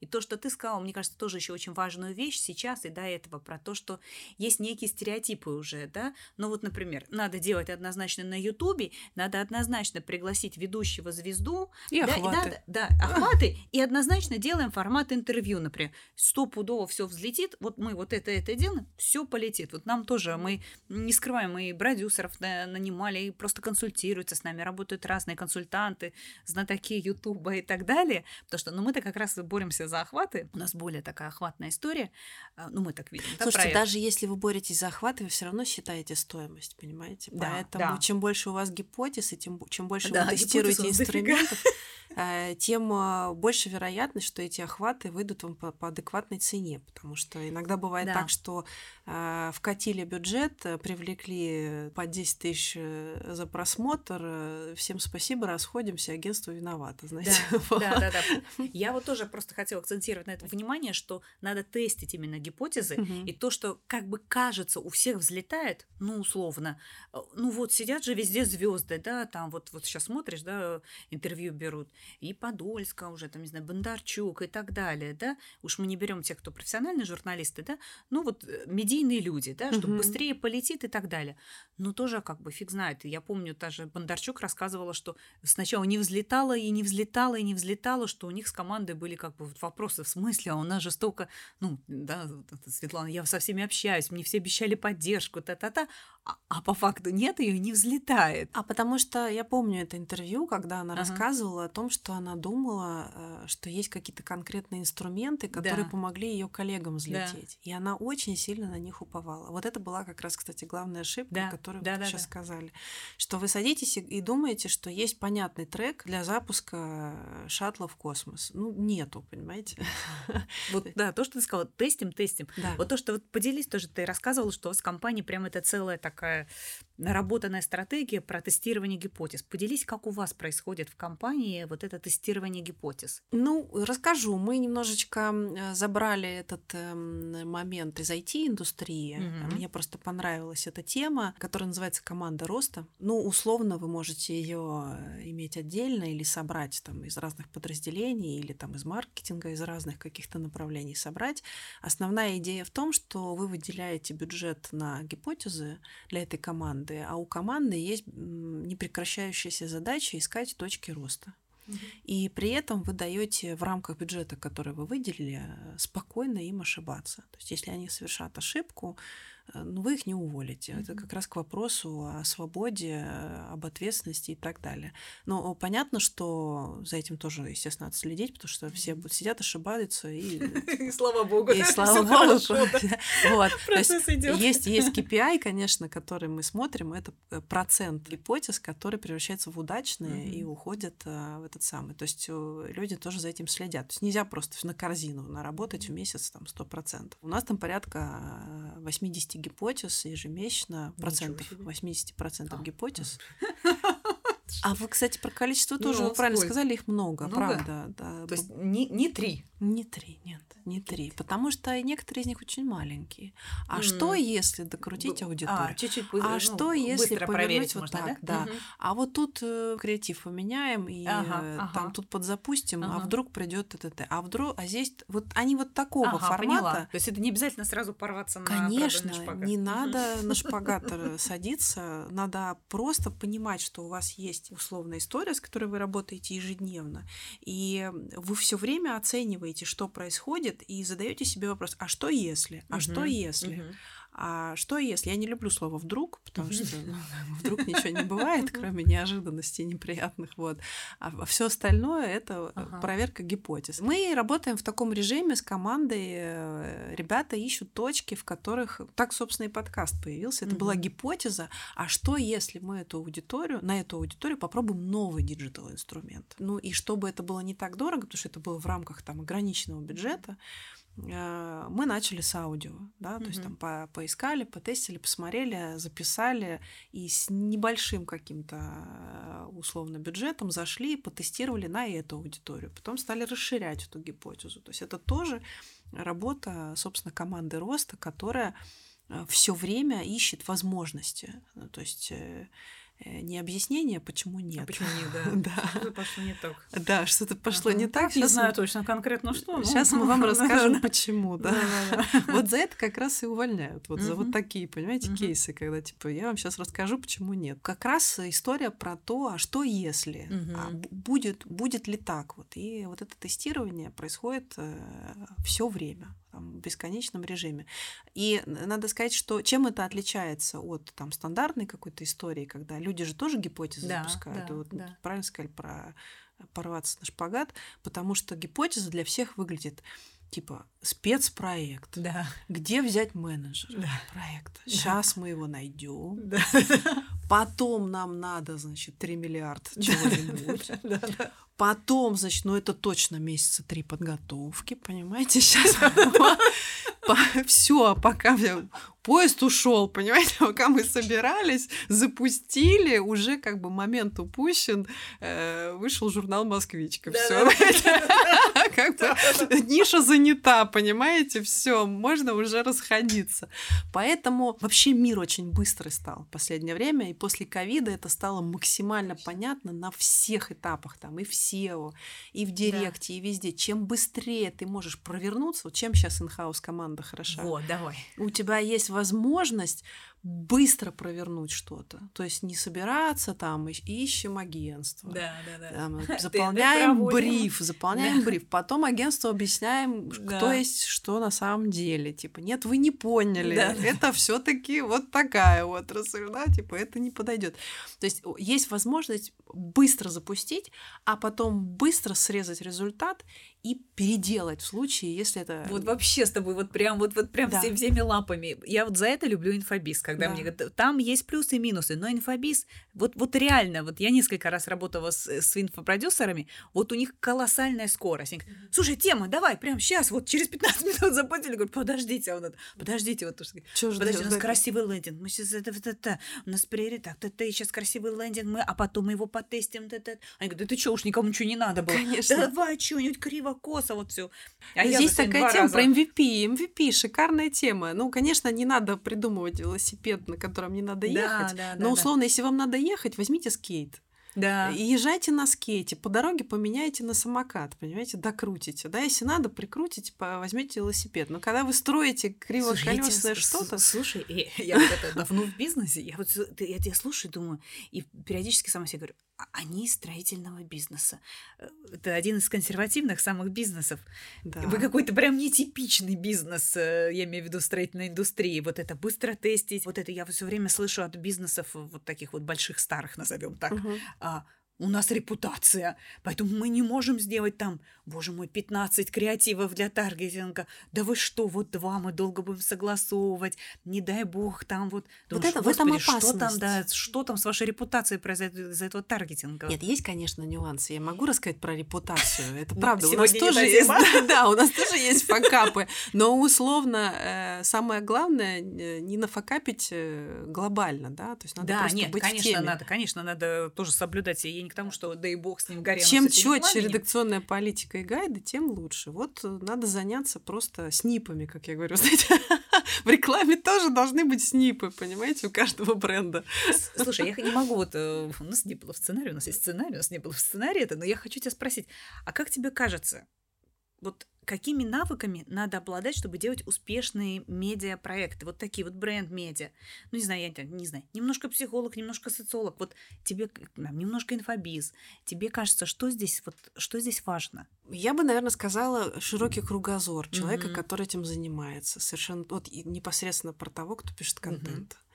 И то, что ты сказала, мне кажется, тоже еще очень важную вещь сейчас и до этого про то, что есть некие стереотипы уже, да. Ну вот, например, надо делать однозначно на Ютубе, надо однозначно пригласить ведущего звезду. И да, охваты. да, да, охваты. И однозначно делаем формат интервью, например. Стопудово все взлетит, вот мы вот это, это делаем, все полетит. Вот нам тоже, мы не скрываем, мы продюсеров нанимали, и просто консультируются с нами, работают разные консультанты, знатоки Ютуба и так далее. Потому что, ну, мы-то как раз боремся за охваты. У нас более такая охватная история. А, ну, мы так видим. Слушайте, проект. даже если вы боретесь за охваты, вы все равно считаете стоимость, понимаете? Да, Поэтому да. чем больше у вас гипотез, и тем, чем больше да, вы тестируете инструментов, Э, тем а, больше вероятность, что эти охваты выйдут вам по, по адекватной цене. Потому что иногда бывает да. так, что э, вкатили бюджет, э, привлекли по 10 тысяч э, за просмотр, всем спасибо, расходимся, агентство виновато, знаете. Да, да, да, да. Я вот тоже просто хотела акцентировать на это внимание, что надо тестить именно гипотезы, и то, что как бы кажется у всех взлетает, ну, условно, ну вот сидят же везде звезды, да, там вот, вот сейчас смотришь, да, интервью берут, и Подольска уже, там, не знаю, Бондарчук и так далее, да, уж мы не берем тех, кто профессиональные журналисты, да, ну вот э, медийные люди, да, чтобы угу. быстрее полетит и так далее. Но тоже как бы фиг знает. Я помню, даже Бондарчук рассказывала, что сначала не взлетала и не взлетала и не взлетала, что у них с командой были как бы вопросы в смысле, а у нас же столько, ну, да, Светлана, я со всеми общаюсь, мне все обещали поддержку, та-та-та, а, а по факту нет, ее не взлетает. А потому что я помню это интервью, когда она ага. рассказывала о том, что она думала, э, что есть какие-то конкретные инструменты, которые да. помогли ее коллегам взлететь. Да. И она очень сильно на них уповала. Вот это была как раз, кстати, главная ошибка, да. которую да, вы да, сейчас да. сказали. Что вы садитесь и думаете, что есть понятный трек для запуска шаттла в космос. Ну, нету, понимаете? Вот, да, то, что ты сказала, тестим, тестим. Да. Вот то, что вот поделись тоже, ты рассказывала, что у вас в компании прям это целая так такая наработанная стратегия про тестирование гипотез. Поделись, как у вас происходит в компании вот это тестирование гипотез. Ну, расскажу. Мы немножечко забрали этот эм, момент из IT-индустрии. Угу. Мне просто понравилась эта тема, которая называется «Команда роста». Ну, условно, вы можете ее э, иметь отдельно или собрать там из разных подразделений или там из маркетинга, из разных каких-то направлений собрать. Основная идея в том, что вы выделяете бюджет на гипотезы, для этой команды, а у команды есть непрекращающаяся задача искать точки роста. И при этом вы даете в рамках бюджета, который вы выделили, спокойно им ошибаться. То есть, если они совершат ошибку, ну, вы их не уволите. Mm-hmm. Это как раз к вопросу о свободе, об ответственности и так далее. Но понятно, что за этим тоже, естественно, надо следить, потому что все сидят, ошибаются и... И слава богу. И слава богу. Вот. Есть есть KPI, конечно, который мы смотрим, это э, процент гипотез, которые превращаются в удачные и уходят э, в этот самый. То есть люди тоже за этим следят. То есть нельзя просто на корзину наработать в месяц там 100%. У нас там порядка 80 гипотез ежемесячно, процентов, 80 процентов а. гипотез. А вы, кстати, про количество тоже, ну, вы правильно сказали, их много, много? правда. Да. То есть не, не три? Не три, нет. Не три, потому что некоторые из них очень маленькие. А mm. что если докрутить аудиторию? А, чуть-чуть, а ну, что если повернуть вот можно, так, да? да? Угу. А вот тут э, креатив поменяем и ага, э, ага. там тут подзапустим, ага. а вдруг придет ТТТ, а вдруг, а здесь вот они вот такого ага, формата. Поняла. То есть это не обязательно сразу порваться Конечно, на шпагат. не надо на шпагат садиться, надо просто понимать, что у вас есть условная история, с которой вы работаете ежедневно, и вы все время оцениваете, что происходит, и задаете себе вопрос: а что если? А что если? А что если? Я не люблю слово вдруг, потому что ну, вдруг ничего не бывает, кроме неожиданностей неприятных. Вот. А все остальное это Ага. проверка гипотез. Мы работаем в таком режиме с командой. э, Ребята ищут точки, в которых так, собственно, и подкаст появился. Это была Мгм. гипотеза. А что если мы эту аудиторию, на эту аудиторию попробуем новый digital инструмент? Ну и чтобы это было не так дорого, потому что это было в рамках там ограниченного бюджета, э, мы начали с аудио, да, то есть там по- поискали, потестили, посмотрели, записали и с небольшим каким-то э, условно бюджетом зашли и потестировали на эту аудиторию, потом стали расширять эту гипотезу. То есть это тоже работа, собственно, команды роста, которая все время ищет возможности. Ну, То есть э, э, не объяснение, почему А нет. почему не, да? Да. Что-то пошло не так. Да, что-то пошло Ага. не так. Не Щас знаю мы- точно конкретно что. но- Сейчас мы вам расскажем, почему, да. Вот за это как раз и увольняют. Вот за вот такие, понимаете, кейсы, когда типа я вам сейчас расскажу, почему нет. Как раз история про то, а что если, а будет будет ли так вот. И вот это тестирование происходит все время там, в бесконечном режиме. И надо сказать, что чем это отличается от там стандартной какой-то истории, когда люди же тоже гипотезы Да, запускают. да, вот да. правильно сказали про порваться на шпагат, потому что гипотеза для всех выглядит типа спецпроект. Да. Где взять менеджера Да. проекта? Сейчас мы его найдем. Да. Потом нам надо, значит, 3 миллиарда чего-нибудь. Да, да. Потом, значит, ну это точно месяца три подготовки, понимаете? Сейчас все, пока я- поезд ушел, понимаете, пока мы собирались, запустили, уже как бы момент упущен, э, вышел журнал Москвичка. Все, как бы ниша занята, понимаете, все, можно уже расходиться. Поэтому вообще мир очень быстрый стал в последнее время, и после ковида это стало максимально понятно на всех этапах, там и в SEO, и в Директе, и везде. Чем быстрее ты можешь провернуться, вот чем сейчас инхаус команда хороша, Вот, давай. у тебя есть возможность быстро провернуть что-то. То есть не собираться там, ищем агентство. Да, да, да. Там, Ты- заполняем бриф, заполняем Да. бриф. Потом агентству объясняем, Да. кто есть что на самом деле. Типа, нет, вы не поняли. Да. Это все-таки вот такая отрасль, да, типа, это не подойдет. То есть есть возможность быстро запустить, а потом быстро срезать результат и переделать в случае, если это... Вот вообще с тобой вот прям вот, вот прям Да. всем- всеми лапами. Я вот за это люблю инфобиз, когда Да. мне говорят, там есть плюсы и минусы, но инфобиз, вот, вот реально, вот я несколько раз работала с, с инфопродюсерами, вот у них колоссальная скорость. Они говорят, слушай, тема, давай, прям сейчас, вот через 15 минут запустили. Говорю, подождите, а вот это, подождите, вот что Подожди, у нас красивый лендинг. Мы сейчас это, это, это, у нас приоритет, так, это, сейчас красивый лендинг, мы, а потом мы его потестим. Это, это. Они говорят, да ты что, уж никому ничего не надо было. Конечно. Да давай, что-нибудь криво-косо, вот все. А Здесь такая тема раза- про MVP. MVP шикарная тема. Ну, конечно, не надо придумывать велосипед, на котором не надо Да, ехать. да, да, но да. условно, если вам надо ехать, возьмите скейт. Да. И езжайте на скейте, по дороге поменяйте на самокат, понимаете, докрутите. Да, если надо, прикрутите, возьмете велосипед. Но когда вы строите кривоколесное что-то, Слушай, э, я вот это давно в бизнесе, я вот я тебя слушаю, думаю, и периодически сама себе говорю, «А они из строительного бизнеса. Э, Это один из консервативных самых бизнесов. да. Вы какой-то прям нетипичный бизнес, э, я имею в виду строительной индустрии. Вот это быстро тестить. Вот это я все время слышу от бизнесов э, вот таких вот больших старых, назовем так. Мгм. У нас репутация, поэтому мы не можем сделать там, боже мой, 15 креативов для таргетинга. Да вы что, вот два мы долго будем согласовывать, не дай бог там вот. Вот Думаешь, это- в этом «Господи, что там, опасность». да, что там с вашей репутацией произойдет из-за этого таргетинга? Нет, есть, конечно, нюансы. Я могу рассказать про репутацию. Это Ну, правда. У нас тоже есть, да, да, у нас тоже есть факапы. Но условно э, самое главное э, не нафакапить э, глобально, да. То есть надо да, просто нет, быть в конечно, теме. надо, конечно, надо тоже соблюдать. Я не к тому, что да и бог с ним горем. Чем четче редакционная политика и гайды, тем лучше. Вот э, надо заняться просто снипами, как я говорю. Знаете, в рекламе тоже должны быть снипы, понимаете, у каждого бренда. Слушай, я не могу вот... Э, у нас не было в сценарии, у нас есть сценарий, у нас не было в сценарии это, но я хочу тебя спросить, а как тебе кажется, вот какими навыками надо обладать, чтобы делать успешные медиапроекты, вот такие вот бренд-медиа. Ну, не знаю, я не знаю, немножко психолог, немножко социолог, вот тебе немножко инфобиз. Тебе кажется, что здесь, вот, что здесь важно? Я бы, наверное, сказала широкий кругозор человека, mm-hmm. который этим занимается. Совершенно вот непосредственно про того, кто пишет контент. Mm-hmm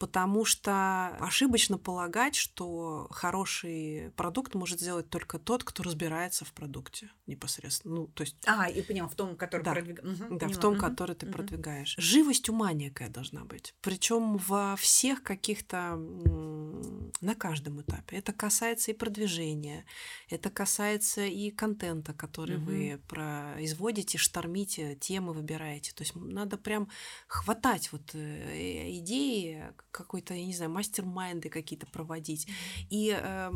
потому что ошибочно полагать, что хороший продукт может сделать только тот, кто разбирается в продукте непосредственно. Ну, то есть... А, и понял, в том, который да. продвигаешь. Угу, да, в том, угу. который ты угу. продвигаешь. Живость ума некая должна быть. Причем во всех каких-то... на каждом этапе. Это касается и продвижения, это касается и контента, который угу. вы производите, штормите, темы выбираете. То есть надо прям хватать вот э, идеи, какой-то, я не знаю, мастер-майнды какие-то проводить. И э,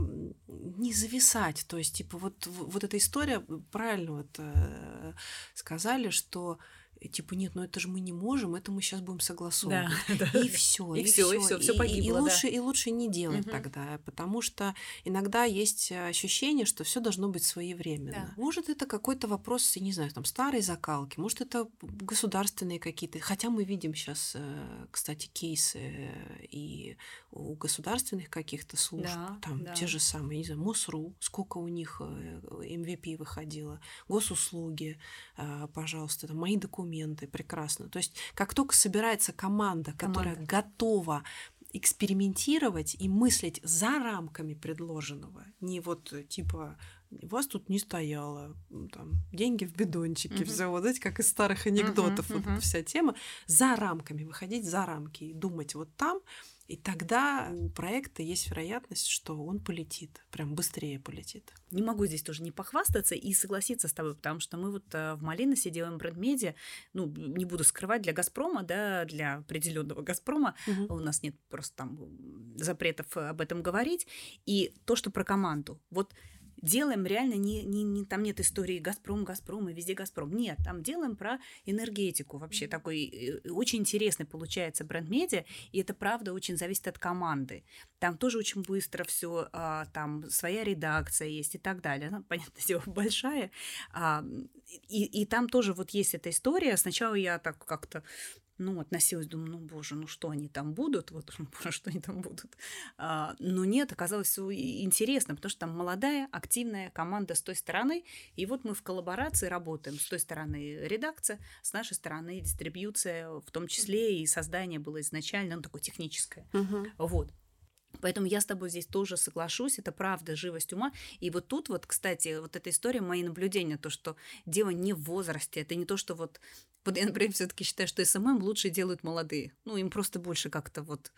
не зависать. То есть, типа, вот, вот эта история, правильно вот э, сказали, что типа, нет, ну это же мы не можем, это мы сейчас будем согласовывать. Да, и все, и, все, и все, все погибло. И, и, лучше, и лучше не делать угу. тогда, потому что иногда есть ощущение, что все должно быть своевременно. Да. Может, это какой-то вопрос, я не знаю, там старой закалки, может, это государственные какие-то. Хотя мы видим сейчас, э, кстати, кейсы э, и у государственных каких-то служб, да, там да. те же самые, не знаю, МОСРУ, сколько у них MVP э, выходило, госуслуги, пожалуйста, там мои документы документы, прекрасно. То есть как только собирается команда, которая команда. готова экспериментировать и мыслить за рамками предложенного, не вот э, типа у вас тут не стояло, там, деньги в бидончике, uh-huh. все вот эти, как из старых анекдотов, uh-huh, вот uh-huh. вся тема, за рамками, выходить за рамки и думать вот там, и тогда у проекта есть вероятность, что он полетит, прям быстрее полетит. Не могу здесь тоже не похвастаться и согласиться с тобой, потому что мы вот э, в Малиносе делаем бренд-медиа, ну, не буду скрывать, для «Газпрома», да, для определенного «Газпрома». Угу. У нас нет просто там запретов об этом говорить. И то, что про команду. Вот делаем реально не, не, не там нет истории Газпром, Газпром и везде Газпром. Нет, там делаем про энергетику. Вообще такой э, очень интересный получается бренд-медиа, и это правда очень зависит от команды. Там тоже очень быстро все, а, там своя редакция есть и так далее. Она, понятное дело, большая. А, и, и там тоже вот есть эта история. Сначала я так как-то ну, относилась, думаю, ну, боже, ну что они там будут, вот, боже, что они там будут. А, но нет, оказалось все интересно, потому что там молодая, активная команда с той стороны, и вот мы в коллаборации работаем. С той стороны редакция, с нашей стороны дистрибьюция, в том числе и создание было изначально, ну, такое техническое. Uh-huh. Вот. Поэтому я с тобой здесь тоже соглашусь, это правда живость ума. И вот тут вот, кстати, вот эта история, мои наблюдения, то, что дело не в возрасте, это не то, что вот вот я, например, все-таки считаю, что SMM лучше делают молодые. Ну, им просто больше как-то вот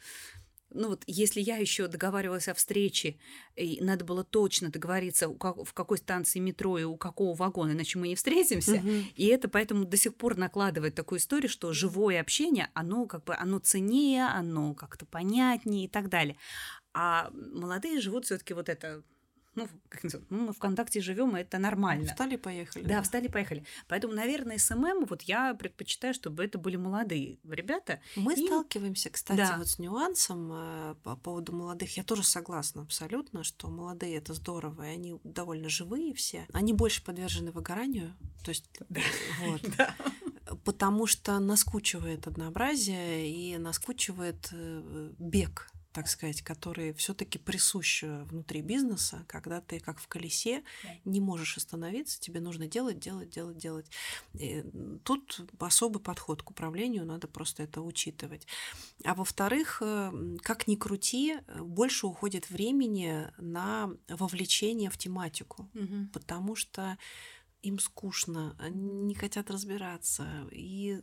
ну вот если я еще договаривалась о встрече, и надо было точно договориться, в какой станции метро и у какого вагона, иначе мы не встретимся. Угу. И это поэтому до сих пор накладывает такую историю, что живое общение, оно как бы оно ценнее, оно как-то понятнее и так далее. А молодые живут все-таки вот это ну, как называется, ну, мы ВКонтакте живем, и это нормально. Встали, поехали. Да, да, встали, поехали. Поэтому, наверное, SMM, вот я предпочитаю, чтобы это были молодые ребята. Мы и... сталкиваемся, кстати, да. вот с нюансом э, по поводу молодых. Я тоже согласна абсолютно, что молодые это здорово, и они довольно живые все. Они больше подвержены выгоранию. То есть, да. вот. Да. Потому что наскучивает однообразие и наскучивает э, бег так сказать, которые все-таки присущи внутри бизнеса, когда ты как в колесе не можешь остановиться, тебе нужно делать, делать, делать, делать. И тут особый подход к управлению, надо просто это учитывать. А во-вторых, э, как ни крути, больше уходит времени на вовлечение в тематику, угу. потому что им скучно, они не хотят разбираться. И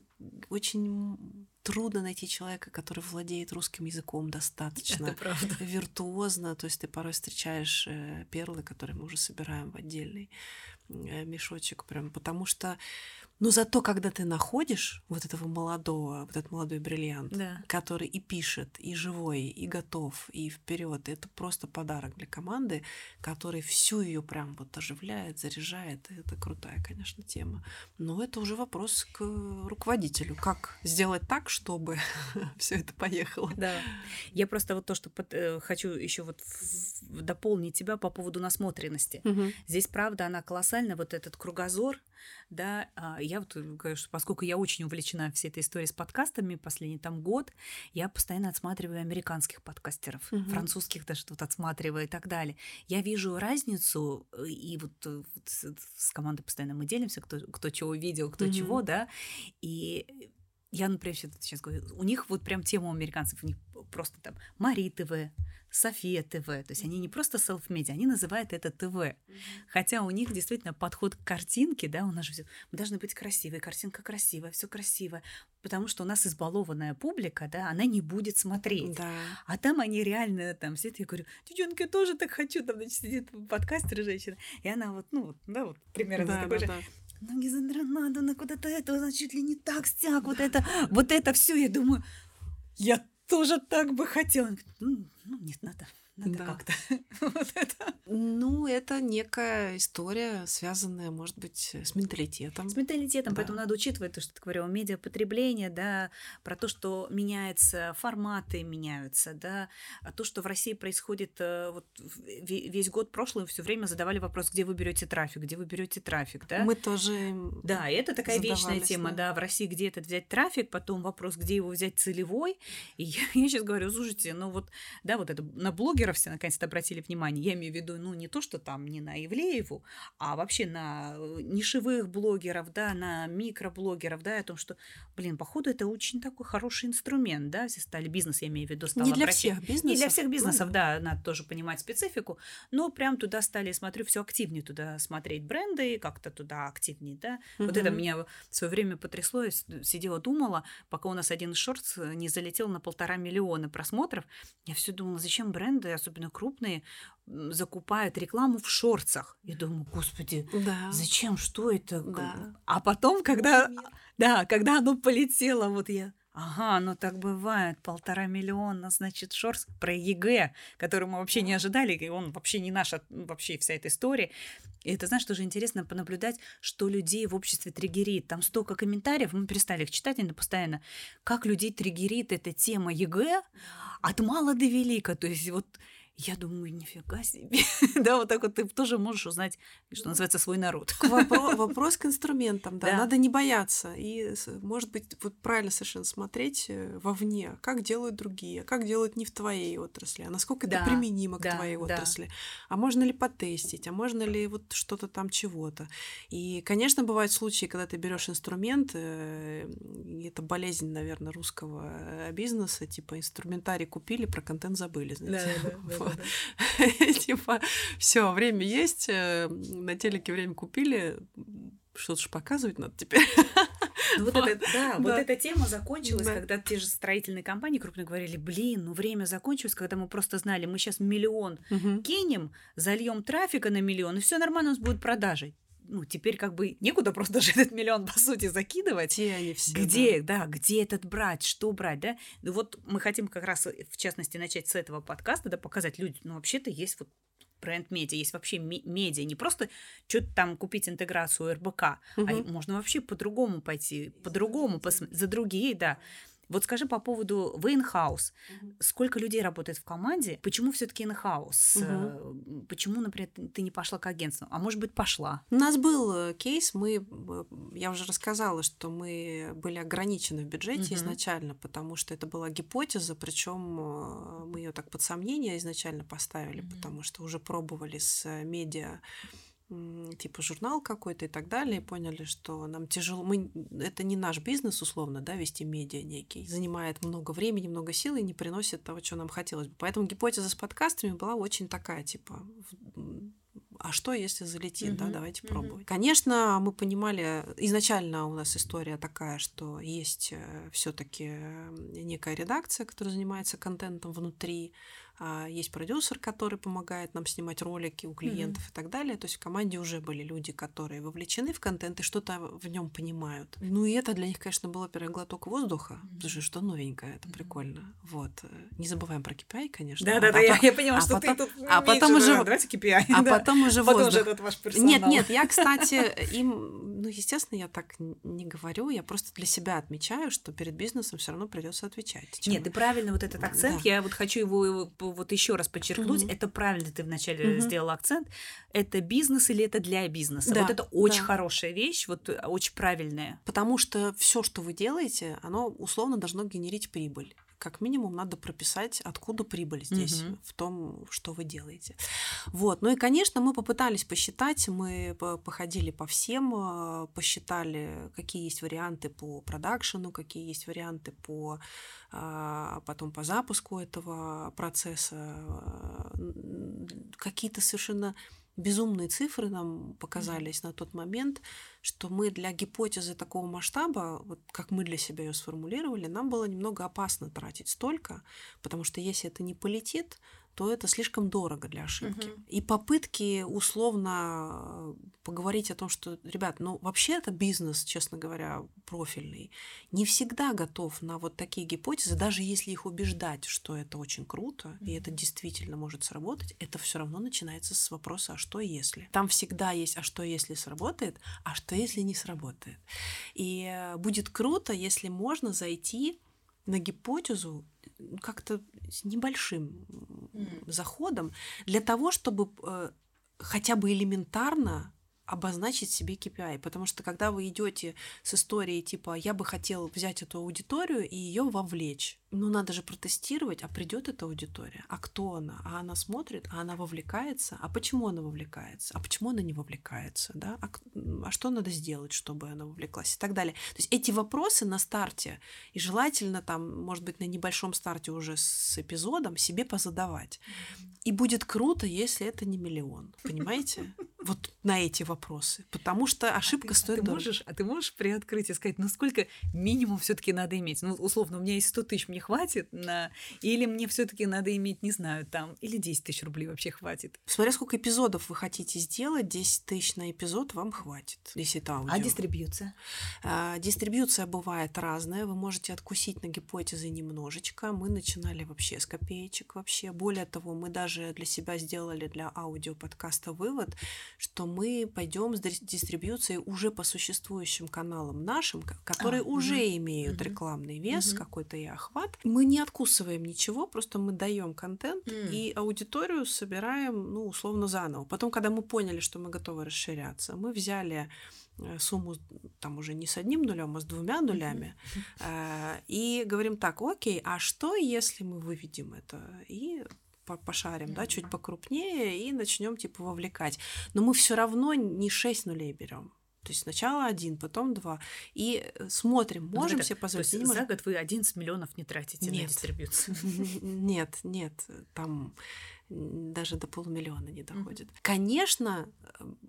очень трудно найти человека, который владеет русским языком достаточно виртуозно. То есть ты порой встречаешь э, перлы, которые мы уже собираем в отдельный э, мешочек, прям потому что Но зато, когда ты находишь вот этого молодого, вот этот молодой бриллиант, Да. который и пишет, и живой, и готов, и вперед, это просто подарок для команды, который всю ее прям вот оживляет, заряжает. Это крутая, конечно, тема. Но это уже вопрос к руководителю. Как сделать так, чтобы все это поехало? Да. Я просто вот то, что под- э, хочу еще вот в- дополнить тебя по поводу насмотренности. Здесь, правда, она колоссальна, вот этот кругозор, да, а, я вот э, говорю, что поскольку я очень увлечена всей этой историей с подкастами, последний там год, я постоянно отсматриваю американских подкастеров, Мгм. французских даже тут отсматриваю и так далее. Я вижу разницу, э, и вот, э, вот с, с командой постоянно мы делимся, кто, кто чего видел, кто Мгм. чего, да, и я, например, сейчас говорю, у них вот прям тема у американцев, у них просто там Мари ТВ, София ТВ, то есть они не просто селф-медиа, они называют это ТВ. Хотя у них действительно подход к картинке, да, у нас же мы должны быть красивой, картинка красивая, все красиво, потому что у нас избалованная публика, да, она не будет смотреть. Да. А там они реально там сидят, я говорю, девчонка, я тоже так хочу, там, значит, сидит подкастер женщина, и она вот, ну, вот, да, вот примерно Да, такой да, же, да. ноги надо на куда-то это, значит, чуть ли не так, стяг, вот это, вот это все, я думаю, я тоже так бы хотела. Она говорит, Ну, ну, нет, надо, надо Да. как-то. Вот это. Ну, это некая история, связанная, может быть, с менталитетом. С менталитетом, Да. поэтому надо учитывать то, что ты говорила, медиапотребление, да, про то, что меняются форматы, меняются, да, а то, что в России происходит э, вот ве- весь год прошлый, все время задавали вопрос, где вы берете трафик, где вы берете трафик, да? Мы тоже... Да, это такая вечная тема, да. да. в России где этот взять трафик, потом вопрос, где его взять целевой. И я, я сейчас говорю, слушайте, ну вот, да, вот это на блогеров все наконец-то обратили внимание. Я имею в виду, ну не то, что там не на Ивлееву, а вообще на э, нишевых блогеров, да, на микроблогеров, да, о том, что, блин, походу это очень такой хороший инструмент, да, все стали бизнес, я имею в виду, стал Не для обращать- всех бизнесов. не для всех бизнесов, да, надо тоже понимать специфику, но прям туда стали, смотрю, все активнее туда смотреть бренды, как-то туда активнее, да. Вот это меня в свое время потрясло, я сидела, думала, пока у нас один э, не залетел на полтора миллиона просмотров, я все думала, зачем бренды, особенно крупные, закупают рекламу в shorts ах. Я думаю, господи, Да. зачем, что это? Да. А потом, когда, да, когда оно полетело, вот я, ага, ну так бывает, полтора миллиона, значит, shorts про ЕГЭ, который мы вообще не ожидали, и он вообще не наша, вообще вся эта история. И это, знаешь, тоже интересно понаблюдать, что людей в обществе триггерит. Там столько комментариев, мы перестали их читать они постоянно, как людей триггерит эта тема ЕГЭ от мала до велика. То есть вот я думаю, нифига себе. да, вот так вот ты тоже можешь узнать, что называется, свой народ. К вопро- Вопрос к инструментам, да. Да. Надо не бояться. И, может быть, вот правильно совершенно смотреть э, вовне, как делают другие, как делают не в твоей отрасли, а насколько это Да, применимо к да, твоей да. отрасли. А можно ли потестить, а можно ли вот что-то там чего-то. И, конечно, бывают случаи, когда ты берешь инструмент, э, это болезнь, наверное, русского э, бизнеса, типа инструментарий купили, про контент забыли, знаете. Вот. Типа, все, время есть, э, на телеке время купили, что-то же показывать надо теперь. Ну, вот Вот. это, да, вот Да. эта тема закончилась, Да. когда те же строительные компании крупные говорили, блин, ну время закончилось, когда мы просто знали, мы сейчас миллион кинем, зальем трафика на миллион, и все нормально, у нас будут продажи. Ну, теперь как бы некуда просто даже этот миллион, по сути, закидывать. Где они все? Где, да. где этот брать, что брать, да? Ну вот мы хотим как раз, э, в частности, начать с этого подкаста, да, показать людям, ну вообще-то есть вот бренд медиа, есть вообще медиа, не просто что-то там купить интеграцию РБК, а Мгм. можно вообще по-другому пойти, по-другому, посм- за другие, да. Вот скажи по поводу вы in-house. Сколько людей работает в команде? Почему все-таки in-house? Э, Почему, например, ты- не пошла к агентству? А может быть, пошла? У нас был э, кейс, мы, э, я уже рассказала, что мы были ограничены в бюджете Мгм. изначально, потому что это была гипотеза, причем э, мы ее так под сомнение изначально поставили, Мгм. потому что уже пробовали с медиа типа журнал какой-то и так далее, и поняли, что нам тяжело, мы, это не наш бизнес, условно, да, вести медиа некий, занимает много времени, много сил и не приносит того, что нам хотелось бы. Поэтому гипотеза с подкастами была очень такая, типа, а что, если залетит, да, Мгм, давайте мгм. пробовать. Конечно, мы понимали, изначально у нас история такая, что есть все таки некая редакция, которая занимается контентом внутри, есть продюсер, который помогает нам снимать ролики у клиентов mm-hmm. и так далее. То есть в команде уже были люди, которые вовлечены в контент и что-то в нем понимают. Ну и это для них, конечно, было первый глоток воздуха, mm-hmm. потому что что новенькое, это mm-hmm. прикольно. Вот. Не забываем про KPI, конечно. Да-да-да, а я, я поняла, а что потом, ты тут а потом уже... Давайте KPI. А да. потом уже потом воздух. Этот ваш персонал. Нет, нет, я, кстати, им, ну, естественно, я так не говорю, я просто для себя отмечаю, что перед бизнесом все равно придется отвечать. Чем... Нет, ты правильно вот этот акцент, да. я вот хочу его вот еще раз подчеркнуть, mm-hmm. это правильно ты вначале mm-hmm. сделал акцент, это бизнес или это для бизнеса. Да, вот это очень да. хорошая вещь, вот э, очень правильная. Потому что все, что вы делаете, оно условно должно генерить прибыль как минимум надо прописать, откуда прибыль здесь, угу. в том, что вы делаете. Вот. Ну и, конечно, мы попытались посчитать, мы походили по всем, э, посчитали, какие есть варианты по продакшену, какие есть варианты по а, потом по запуску этого процесса, какие-то совершенно безумные цифры нам показались mm-hmm. на тот момент, что мы для гипотезы такого масштаба, вот как мы для себя ее сформулировали, нам было немного опасно тратить столько, потому что если это не полетит, то это слишком дорого для ошибки. Угу. И попытки условно поговорить о том, что, ребят, ну вообще это бизнес, честно говоря, профильный, не всегда готов на вот такие гипотезы, даже если их убеждать, что это очень круто, угу. и это действительно может сработать, это все равно начинается с вопроса, а что если? Там всегда есть, а что если сработает, а что если не сработает? И э, будет круто, если можно зайти на гипотезу как-то с небольшим mm. заходом для того, чтобы э, хотя бы элементарно обозначить себе KPI, потому что когда вы идете с историей типа я бы хотел взять эту аудиторию и ее вовлечь, ну надо же протестировать, а придет эта аудитория, а кто она, а она смотрит, а она вовлекается, а почему она вовлекается, а почему она не вовлекается, да, а, а что надо сделать, чтобы она вовлеклась и так далее. То есть эти вопросы на старте и желательно там, может быть, на небольшом старте уже с эпизодом себе позадавать. И будет круто, если это не миллион, понимаете? Вот на эти вопросы, потому что а ошибка а стоит ты дорого. Можешь, а ты можешь приоткрыть и сказать, ну сколько минимум все таки надо иметь? Ну, условно, у меня есть 100 тысяч, мне хватит на... Или мне все таки надо иметь, не знаю, там, или 10 тысяч рублей вообще хватит? Смотря сколько эпизодов вы хотите сделать, 10 тысяч на эпизод вам хватит, если это аудио. А дистрибьюция? А, дистрибьюция бывает разная, вы можете откусить на гипотезы немножечко. Мы начинали вообще с копеечек вообще. Более того, мы даже для себя сделали для аудиоподкаста вывод, что мы пойдем с дистрибьюцией уже по существующим каналам нашим, которые а, уже угу, имеют угу, рекламный вес угу. какой-то и охват. Мы не откусываем ничего, просто мы даем контент угу. и аудиторию собираем, ну, условно, заново. Потом, когда мы поняли, что мы готовы расширяться, мы взяли э, сумму там уже не с одним нулем, а с двумя нулями. Э, и говорим так, окей, а что, если мы выведем это? И пошарим, mm-hmm. да, чуть покрупнее и начнем типа вовлекать. Но мы все равно не 6 нулей берем. То есть сначала один, потом два. И э, смотрим, ну, можем ну, себе позволить. То есть за год вы 11 миллионов не тратите нет. на дистрибьюцию? Нет, нет, там даже до полумиллиона не доходит. Mm-hmm. Конечно,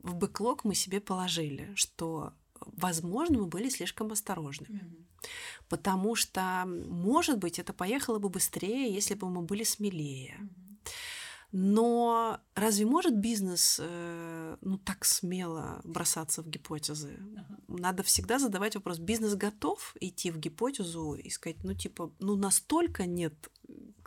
в бэклог мы себе положили, что, возможно, мы были слишком осторожны. Mm-hmm. Потому что, может быть, это поехало бы быстрее, если бы мы были смелее. Mm-hmm. Но разве может бизнес э, ну, так смело бросаться в гипотезы? Ага. Надо всегда задавать вопрос, бизнес готов идти в гипотезу и сказать, ну типа, ну настолько нет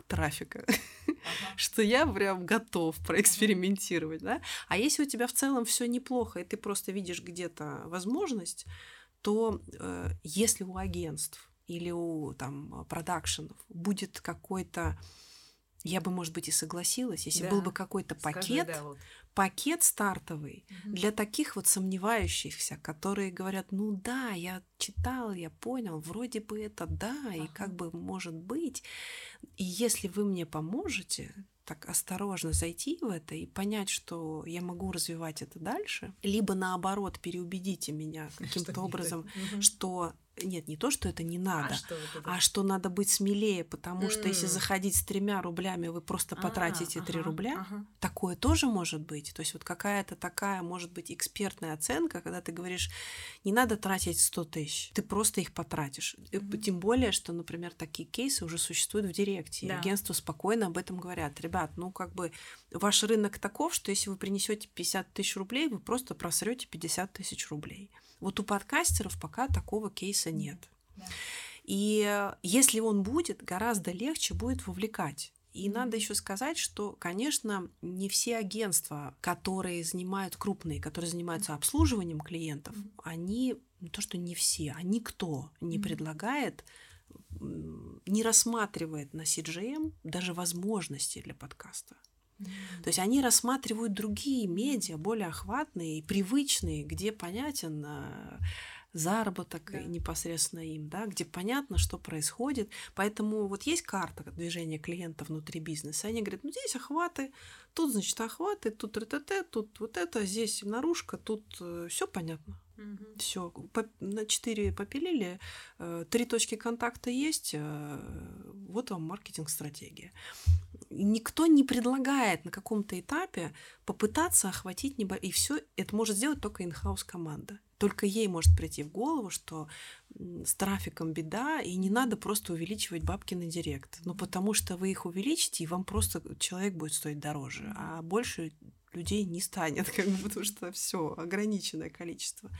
трафика, ага. что я прям готов проэкспериментировать, да? А если у тебя в целом все неплохо, и ты просто видишь где-то возможность, то э, если у агентств или у там продакшенов будет какой-то я бы, может быть, и согласилась, если да. был бы какой-то пакет, да, вот. пакет стартовый угу. для таких вот сомневающихся, которые говорят, ну да, я читал, я понял, вроде бы это да, ага. и как бы может быть. И если вы мне поможете, так осторожно зайти в это и понять, что я могу развивать это дальше, либо наоборот переубедите меня каким-то образом, что нет, не то, что это не надо, А что а что надо быть смелее, потому что если заходить с тремя рублями, вы просто А, потратите три ага, рубля. ага. Такое тоже может быть. То есть вот какая-то такая, может быть, экспертная оценка, когда ты говоришь, не надо тратить 100 тысяч, ты просто их потратишь. Мгм. Тем более, что, например, такие кейсы уже существуют в Директе. Да. Агентства спокойно об этом говорят. Ребят, ну как бы ваш рынок таков, что если вы принесете 50 тысяч рублей, вы просто просрете 50 тысяч рублей. Вот у подкастеров пока такого кейса нет. Да. И э, если он будет, гораздо легче будет вовлекать. И надо еще сказать, что, конечно, не все агентства, которые занимают крупные, которые занимаются обслуживанием клиентов, они не то, что не все, а никто не предлагает, не рассматривает на CGM даже возможности для подкаста. То есть они рассматривают другие медиа, более охватные и привычные, где понятен э, заработок Да. непосредственно им, да, где понятно, что происходит. Поэтому вот есть карта движения клиента внутри бизнеса. Они говорят, ну здесь охваты, тут, значит, охваты, тут РТТ, тут вот это, здесь наружка, тут все понятно. Мгм. Все, на 4 попилили, э, три точки контакта есть, э, вот вам маркетинг-стратегия. Никто не предлагает на каком-то этапе попытаться охватить небо... И все это может сделать только инхаус команда. Только ей может прийти в голову, что с трафиком беда, и не надо просто увеличивать бабки на директ. Ну, потому что вы их увеличите, и вам просто человек будет стоить дороже, а больше людей не станет, как бы, потому что все ограниченное количество.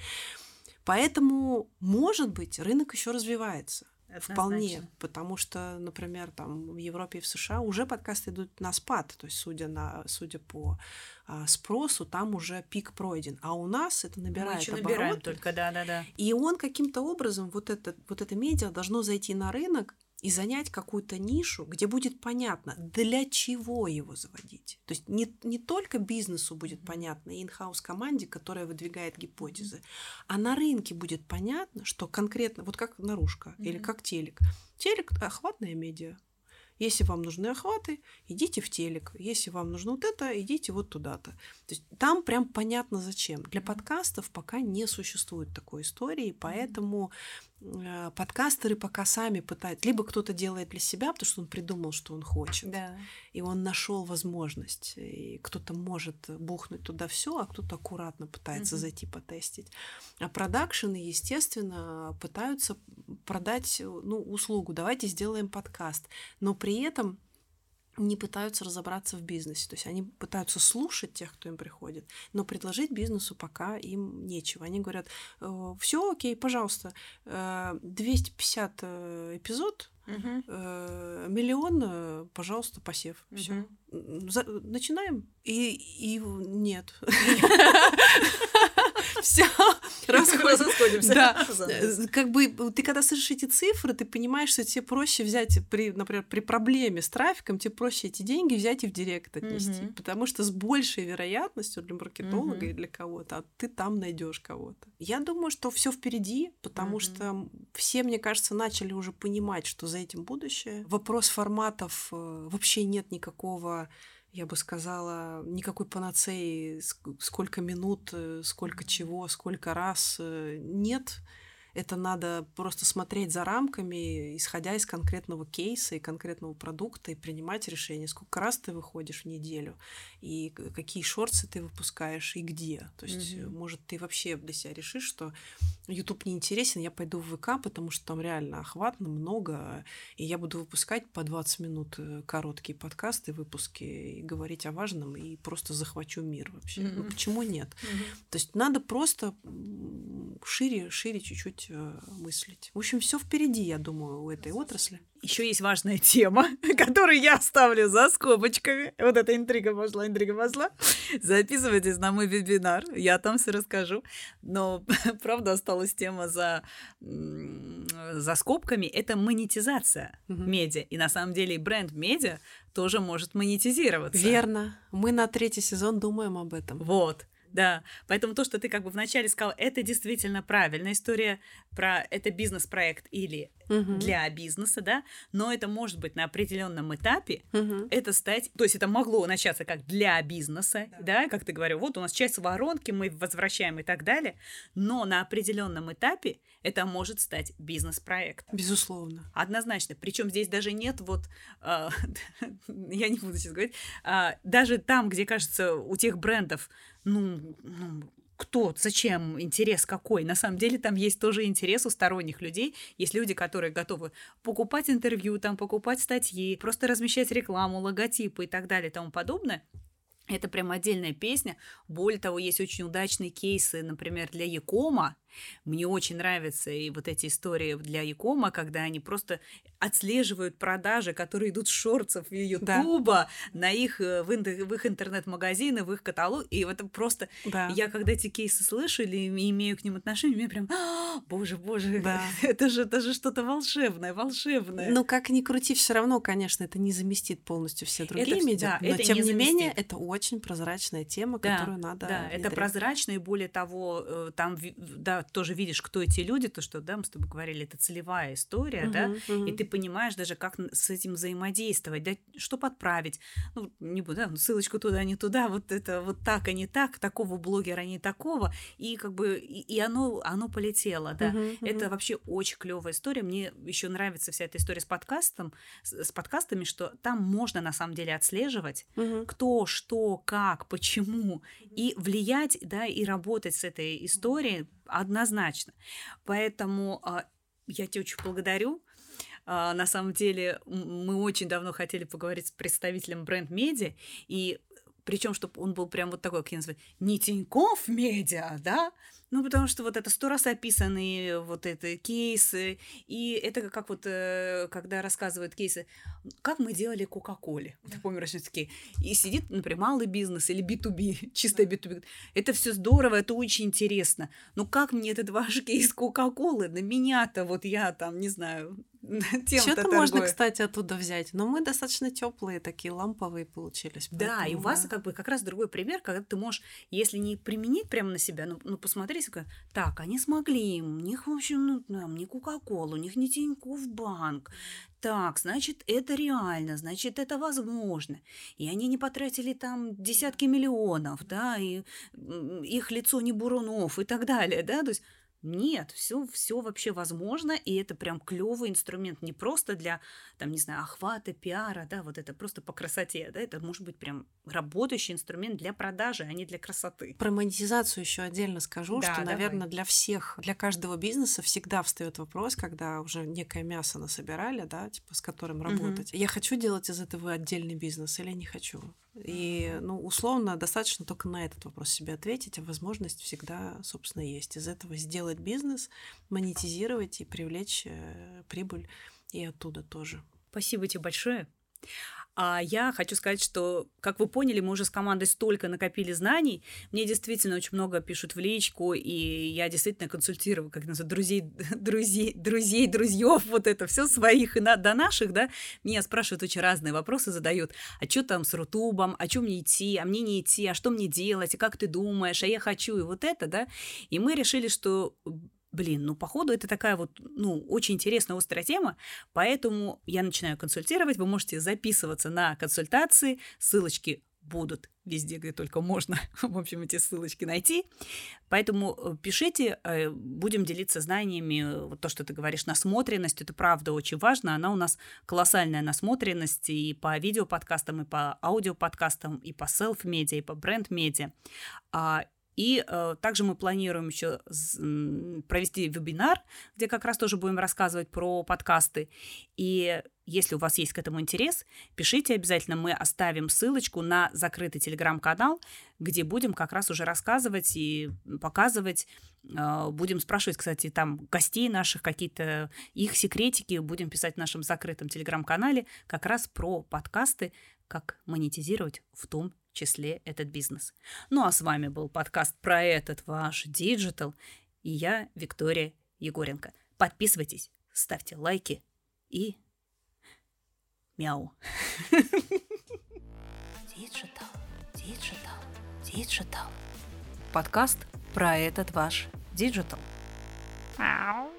Поэтому, может быть, рынок еще развивается. Вполне, Однозначно. потому что, например, там в Европе и в США уже подкасты идут на спад, то есть судя на судя по а, спросу, там уже пик пройден, а у нас это Мы набирает еще набираем обороты, только, да-да-да. и он каким-то образом вот это вот это медиа должно зайти на рынок и занять какую-то нишу, где будет понятно, для чего его заводить. То есть не, не только бизнесу будет понятно, и инхаус команде, которая выдвигает гипотезы, а на рынке будет понятно, что конкретно, вот как наружка или Мгм. как телек. Телек – охватная медиа. Если вам нужны охваты, идите в телек. Если вам нужно вот это, идите вот туда-то. То есть там прям понятно зачем. Для подкастов пока не существует такой истории, поэтому подкастеры пока сами пытаются. Либо кто-то делает для себя, потому что он придумал, что он хочет, Да. и он нашел возможность. И кто-то может бухнуть туда все, а кто-то аккуратно пытается Мгм. зайти потестить. А продакшены, естественно, пытаются продать ну, услугу. Давайте сделаем подкаст. Но при этом не пытаются разобраться в бизнесе. То есть они пытаются слушать тех, кто им приходит, но предложить бизнесу пока им нечего. Они говорят, все окей, пожалуйста, э, 250 э, эпизод, Мгм. э, миллион, э, пожалуйста, посев. Все. Мгм. начинаем? И, и нет. Все, расходимся. Да, как бы ты когда слышишь эти цифры, ты понимаешь, что тебе проще взять, при, например, при проблеме с трафиком, тебе проще эти деньги взять и в директ отнести, потому что с большей вероятностью для маркетолога и для кого-то, а ты там найдешь кого-то. Я думаю, что все впереди, потому что все, мне кажется, начали уже понимать, что за этим будущее. Вопрос форматов э, вообще нет никакого я бы сказала, никакой панацеи, ск- сколько минут, э, сколько чего, сколько раз э, нет. Это надо просто смотреть за рамками, исходя из конкретного кейса и конкретного продукта, и принимать решение, сколько раз ты выходишь в неделю, и какие шорты ты выпускаешь, и где. То есть, Мгм. может, ты вообще для себя решишь, что YouTube не интересен, я пойду в ВК, потому что там реально охватно много, и я буду выпускать по 20 минут э, короткие подкасты, выпуски, и говорить о важном, и просто захвачу мир вообще. Ну, Мгм. почему нет? Мгм. То есть надо просто шире, шире чуть-чуть э, мыслить. В общем, все впереди, я думаю, у этой отрасли. Еще есть важная тема, которую я оставлю за скобочками. Вот эта интрига пошла, интрига пошла. Записывайтесь на мой вебинар, я там все расскажу. Но, правда, осталась тема за, за скобками. Это монетизация Мгм. медиа. И на самом деле бренд медиа тоже может монетизироваться. Верно. Мы на третий сезон думаем об этом. Вот. Да, поэтому то, что ты как бы вначале сказал, это действительно правильная история про это бизнес-проект или угу. для бизнеса, да, но это может быть на определенном этапе, угу. это стать, то есть это могло начаться как для бизнеса, да. да, как ты говорил, вот у нас часть воронки, мы возвращаем и так далее, но на определенном этапе это может стать бизнес-проект. Безусловно. Однозначно. Причем здесь даже нет вот, э, я не буду сейчас говорить, э, даже там, где кажется у тех брендов, ну, ну кто, зачем, интерес какой. На самом деле там есть тоже интерес у сторонних людей. Есть люди, которые готовы покупать интервью, там, покупать статьи, просто размещать рекламу, логотипы и так далее и тому подобное. Это прям отдельная песня. Более того, есть очень удачные кейсы, например, для Якома, мне очень нравятся и вот эти истории для Якома, когда они просто отслеживают продажи, которые идут с шорцев Ютуба да. на их, э, в, в их интернет-магазины, в их каталог. И это просто... Да. Я когда эти кейсы слышу или имею к ним отношение, мне прям... «А, боже, боже, да. это же, это же что-то волшебное, волшебное. Ну, как ни крути, все равно, конечно, это не заместит полностью все другие это, медиа, да, но тем не, не менее, это очень прозрачная тема, да, которую надо Да, внедрять. это прозрачно, и более того, э, там, да, тоже видишь, кто эти люди, то, что, да, мы с тобой говорили, это целевая история, uh-huh, да, uh-huh. и ты понимаешь даже, как с этим взаимодействовать, да, что подправить, ну, не буду, да, ссылочку туда, не туда, вот это вот так, а не так, такого блогера, не такого, и как бы, и, и оно, оно полетело, да, uh-huh, uh-huh. это вообще очень клевая история, мне еще нравится вся эта история с подкастом, с, с подкастами, что там можно на самом деле отслеживать, uh-huh. кто, что, как, почему, и влиять, да, и работать с этой историей, однозначно. Поэтому а, я тебя очень благодарю. А, на самом деле мы очень давно хотели поговорить с представителем бренд-медиа, и причем, чтобы он был прям вот такой, как я называю, не Тинькофф медиа, да, ну, потому что вот это сто раз описанные вот это кейсы, и это как вот, э, когда рассказывают кейсы, как мы делали Кока-Коле, ты помнишь, такие, и сидит, например, малый бизнес или B2B, чисто B2B, это все здорово, это очень интересно, но как мне этот ваш кейс Кока-Колы, на меня-то вот я там, не знаю, Что-то можно, кстати, оттуда взять. Но мы достаточно теплые, такие ламповые получились. Да, и у вас как бы как раз другой пример, когда ты можешь, если не применить прямо на себя, ну, ну посмотри, так, они смогли, у них, в общем, ну, там, не Кока-Кола, у них не Тинькофф банк. Так, значит, это реально, значит, это возможно. И они не потратили там десятки миллионов, да, и их лицо не Бурунов и так далее, да, то есть нет, все, все вообще возможно, и это прям клевый инструмент не просто для, там, не знаю, охвата, пиара, да, вот это просто по красоте, да, это может быть прям работающий инструмент для продажи, а не для красоты. Про монетизацию еще отдельно скажу, да, что, давай. наверное, для всех, для каждого бизнеса всегда встает вопрос, когда уже некое мясо насобирали, да, типа с которым работать. Угу. Я хочу делать из этого отдельный бизнес или не хочу? И, ну, условно, достаточно только на этот вопрос себе ответить, а возможность всегда, собственно, есть. Из этого сделать бизнес, монетизировать и привлечь э, прибыль и оттуда тоже. Спасибо тебе большое. А я хочу сказать, что, как вы поняли, мы уже с командой столько накопили знаний. Мне действительно очень много пишут в личку, и я действительно консультирую, как называют, друзей, друзей, друзей, друзьев, вот это все своих и на, до наших, да. Меня спрашивают очень разные вопросы, задают. А что там с Рутубом? А что мне идти? А мне не идти? А что мне делать? А как ты думаешь? А я хочу и вот это, да. И мы решили, что Блин, ну, походу, это такая вот, ну, очень интересная, острая тема, поэтому я начинаю консультировать, вы можете записываться на консультации, ссылочки будут везде, где только можно, в общем, эти ссылочки найти. Поэтому э, пишите, э, будем делиться знаниями. Вот то, что ты говоришь, насмотренность, это правда очень важно. Она у нас колоссальная насмотренность и по видеоподкастам, и по аудиоподкастам, и по селф-медиа, и по бренд-медиа. И э, также мы планируем еще провести вебинар, где как раз тоже будем рассказывать про подкасты. И если у вас есть к этому интерес, пишите обязательно. Мы оставим ссылочку на закрытый телеграм-канал, где будем как раз уже рассказывать и показывать. Э, будем спрашивать, кстати, там гостей наших, какие-то их секретики. Будем писать в нашем закрытом телеграм-канале как раз про подкасты, как монетизировать в том числе этот бизнес. Ну а с вами был подкаст про этот ваш digital, и я, Виктория Егоренко. Подписывайтесь, ставьте лайки и мяу. Digital, digital, digital. Подкаст про этот ваш digital. Мяу.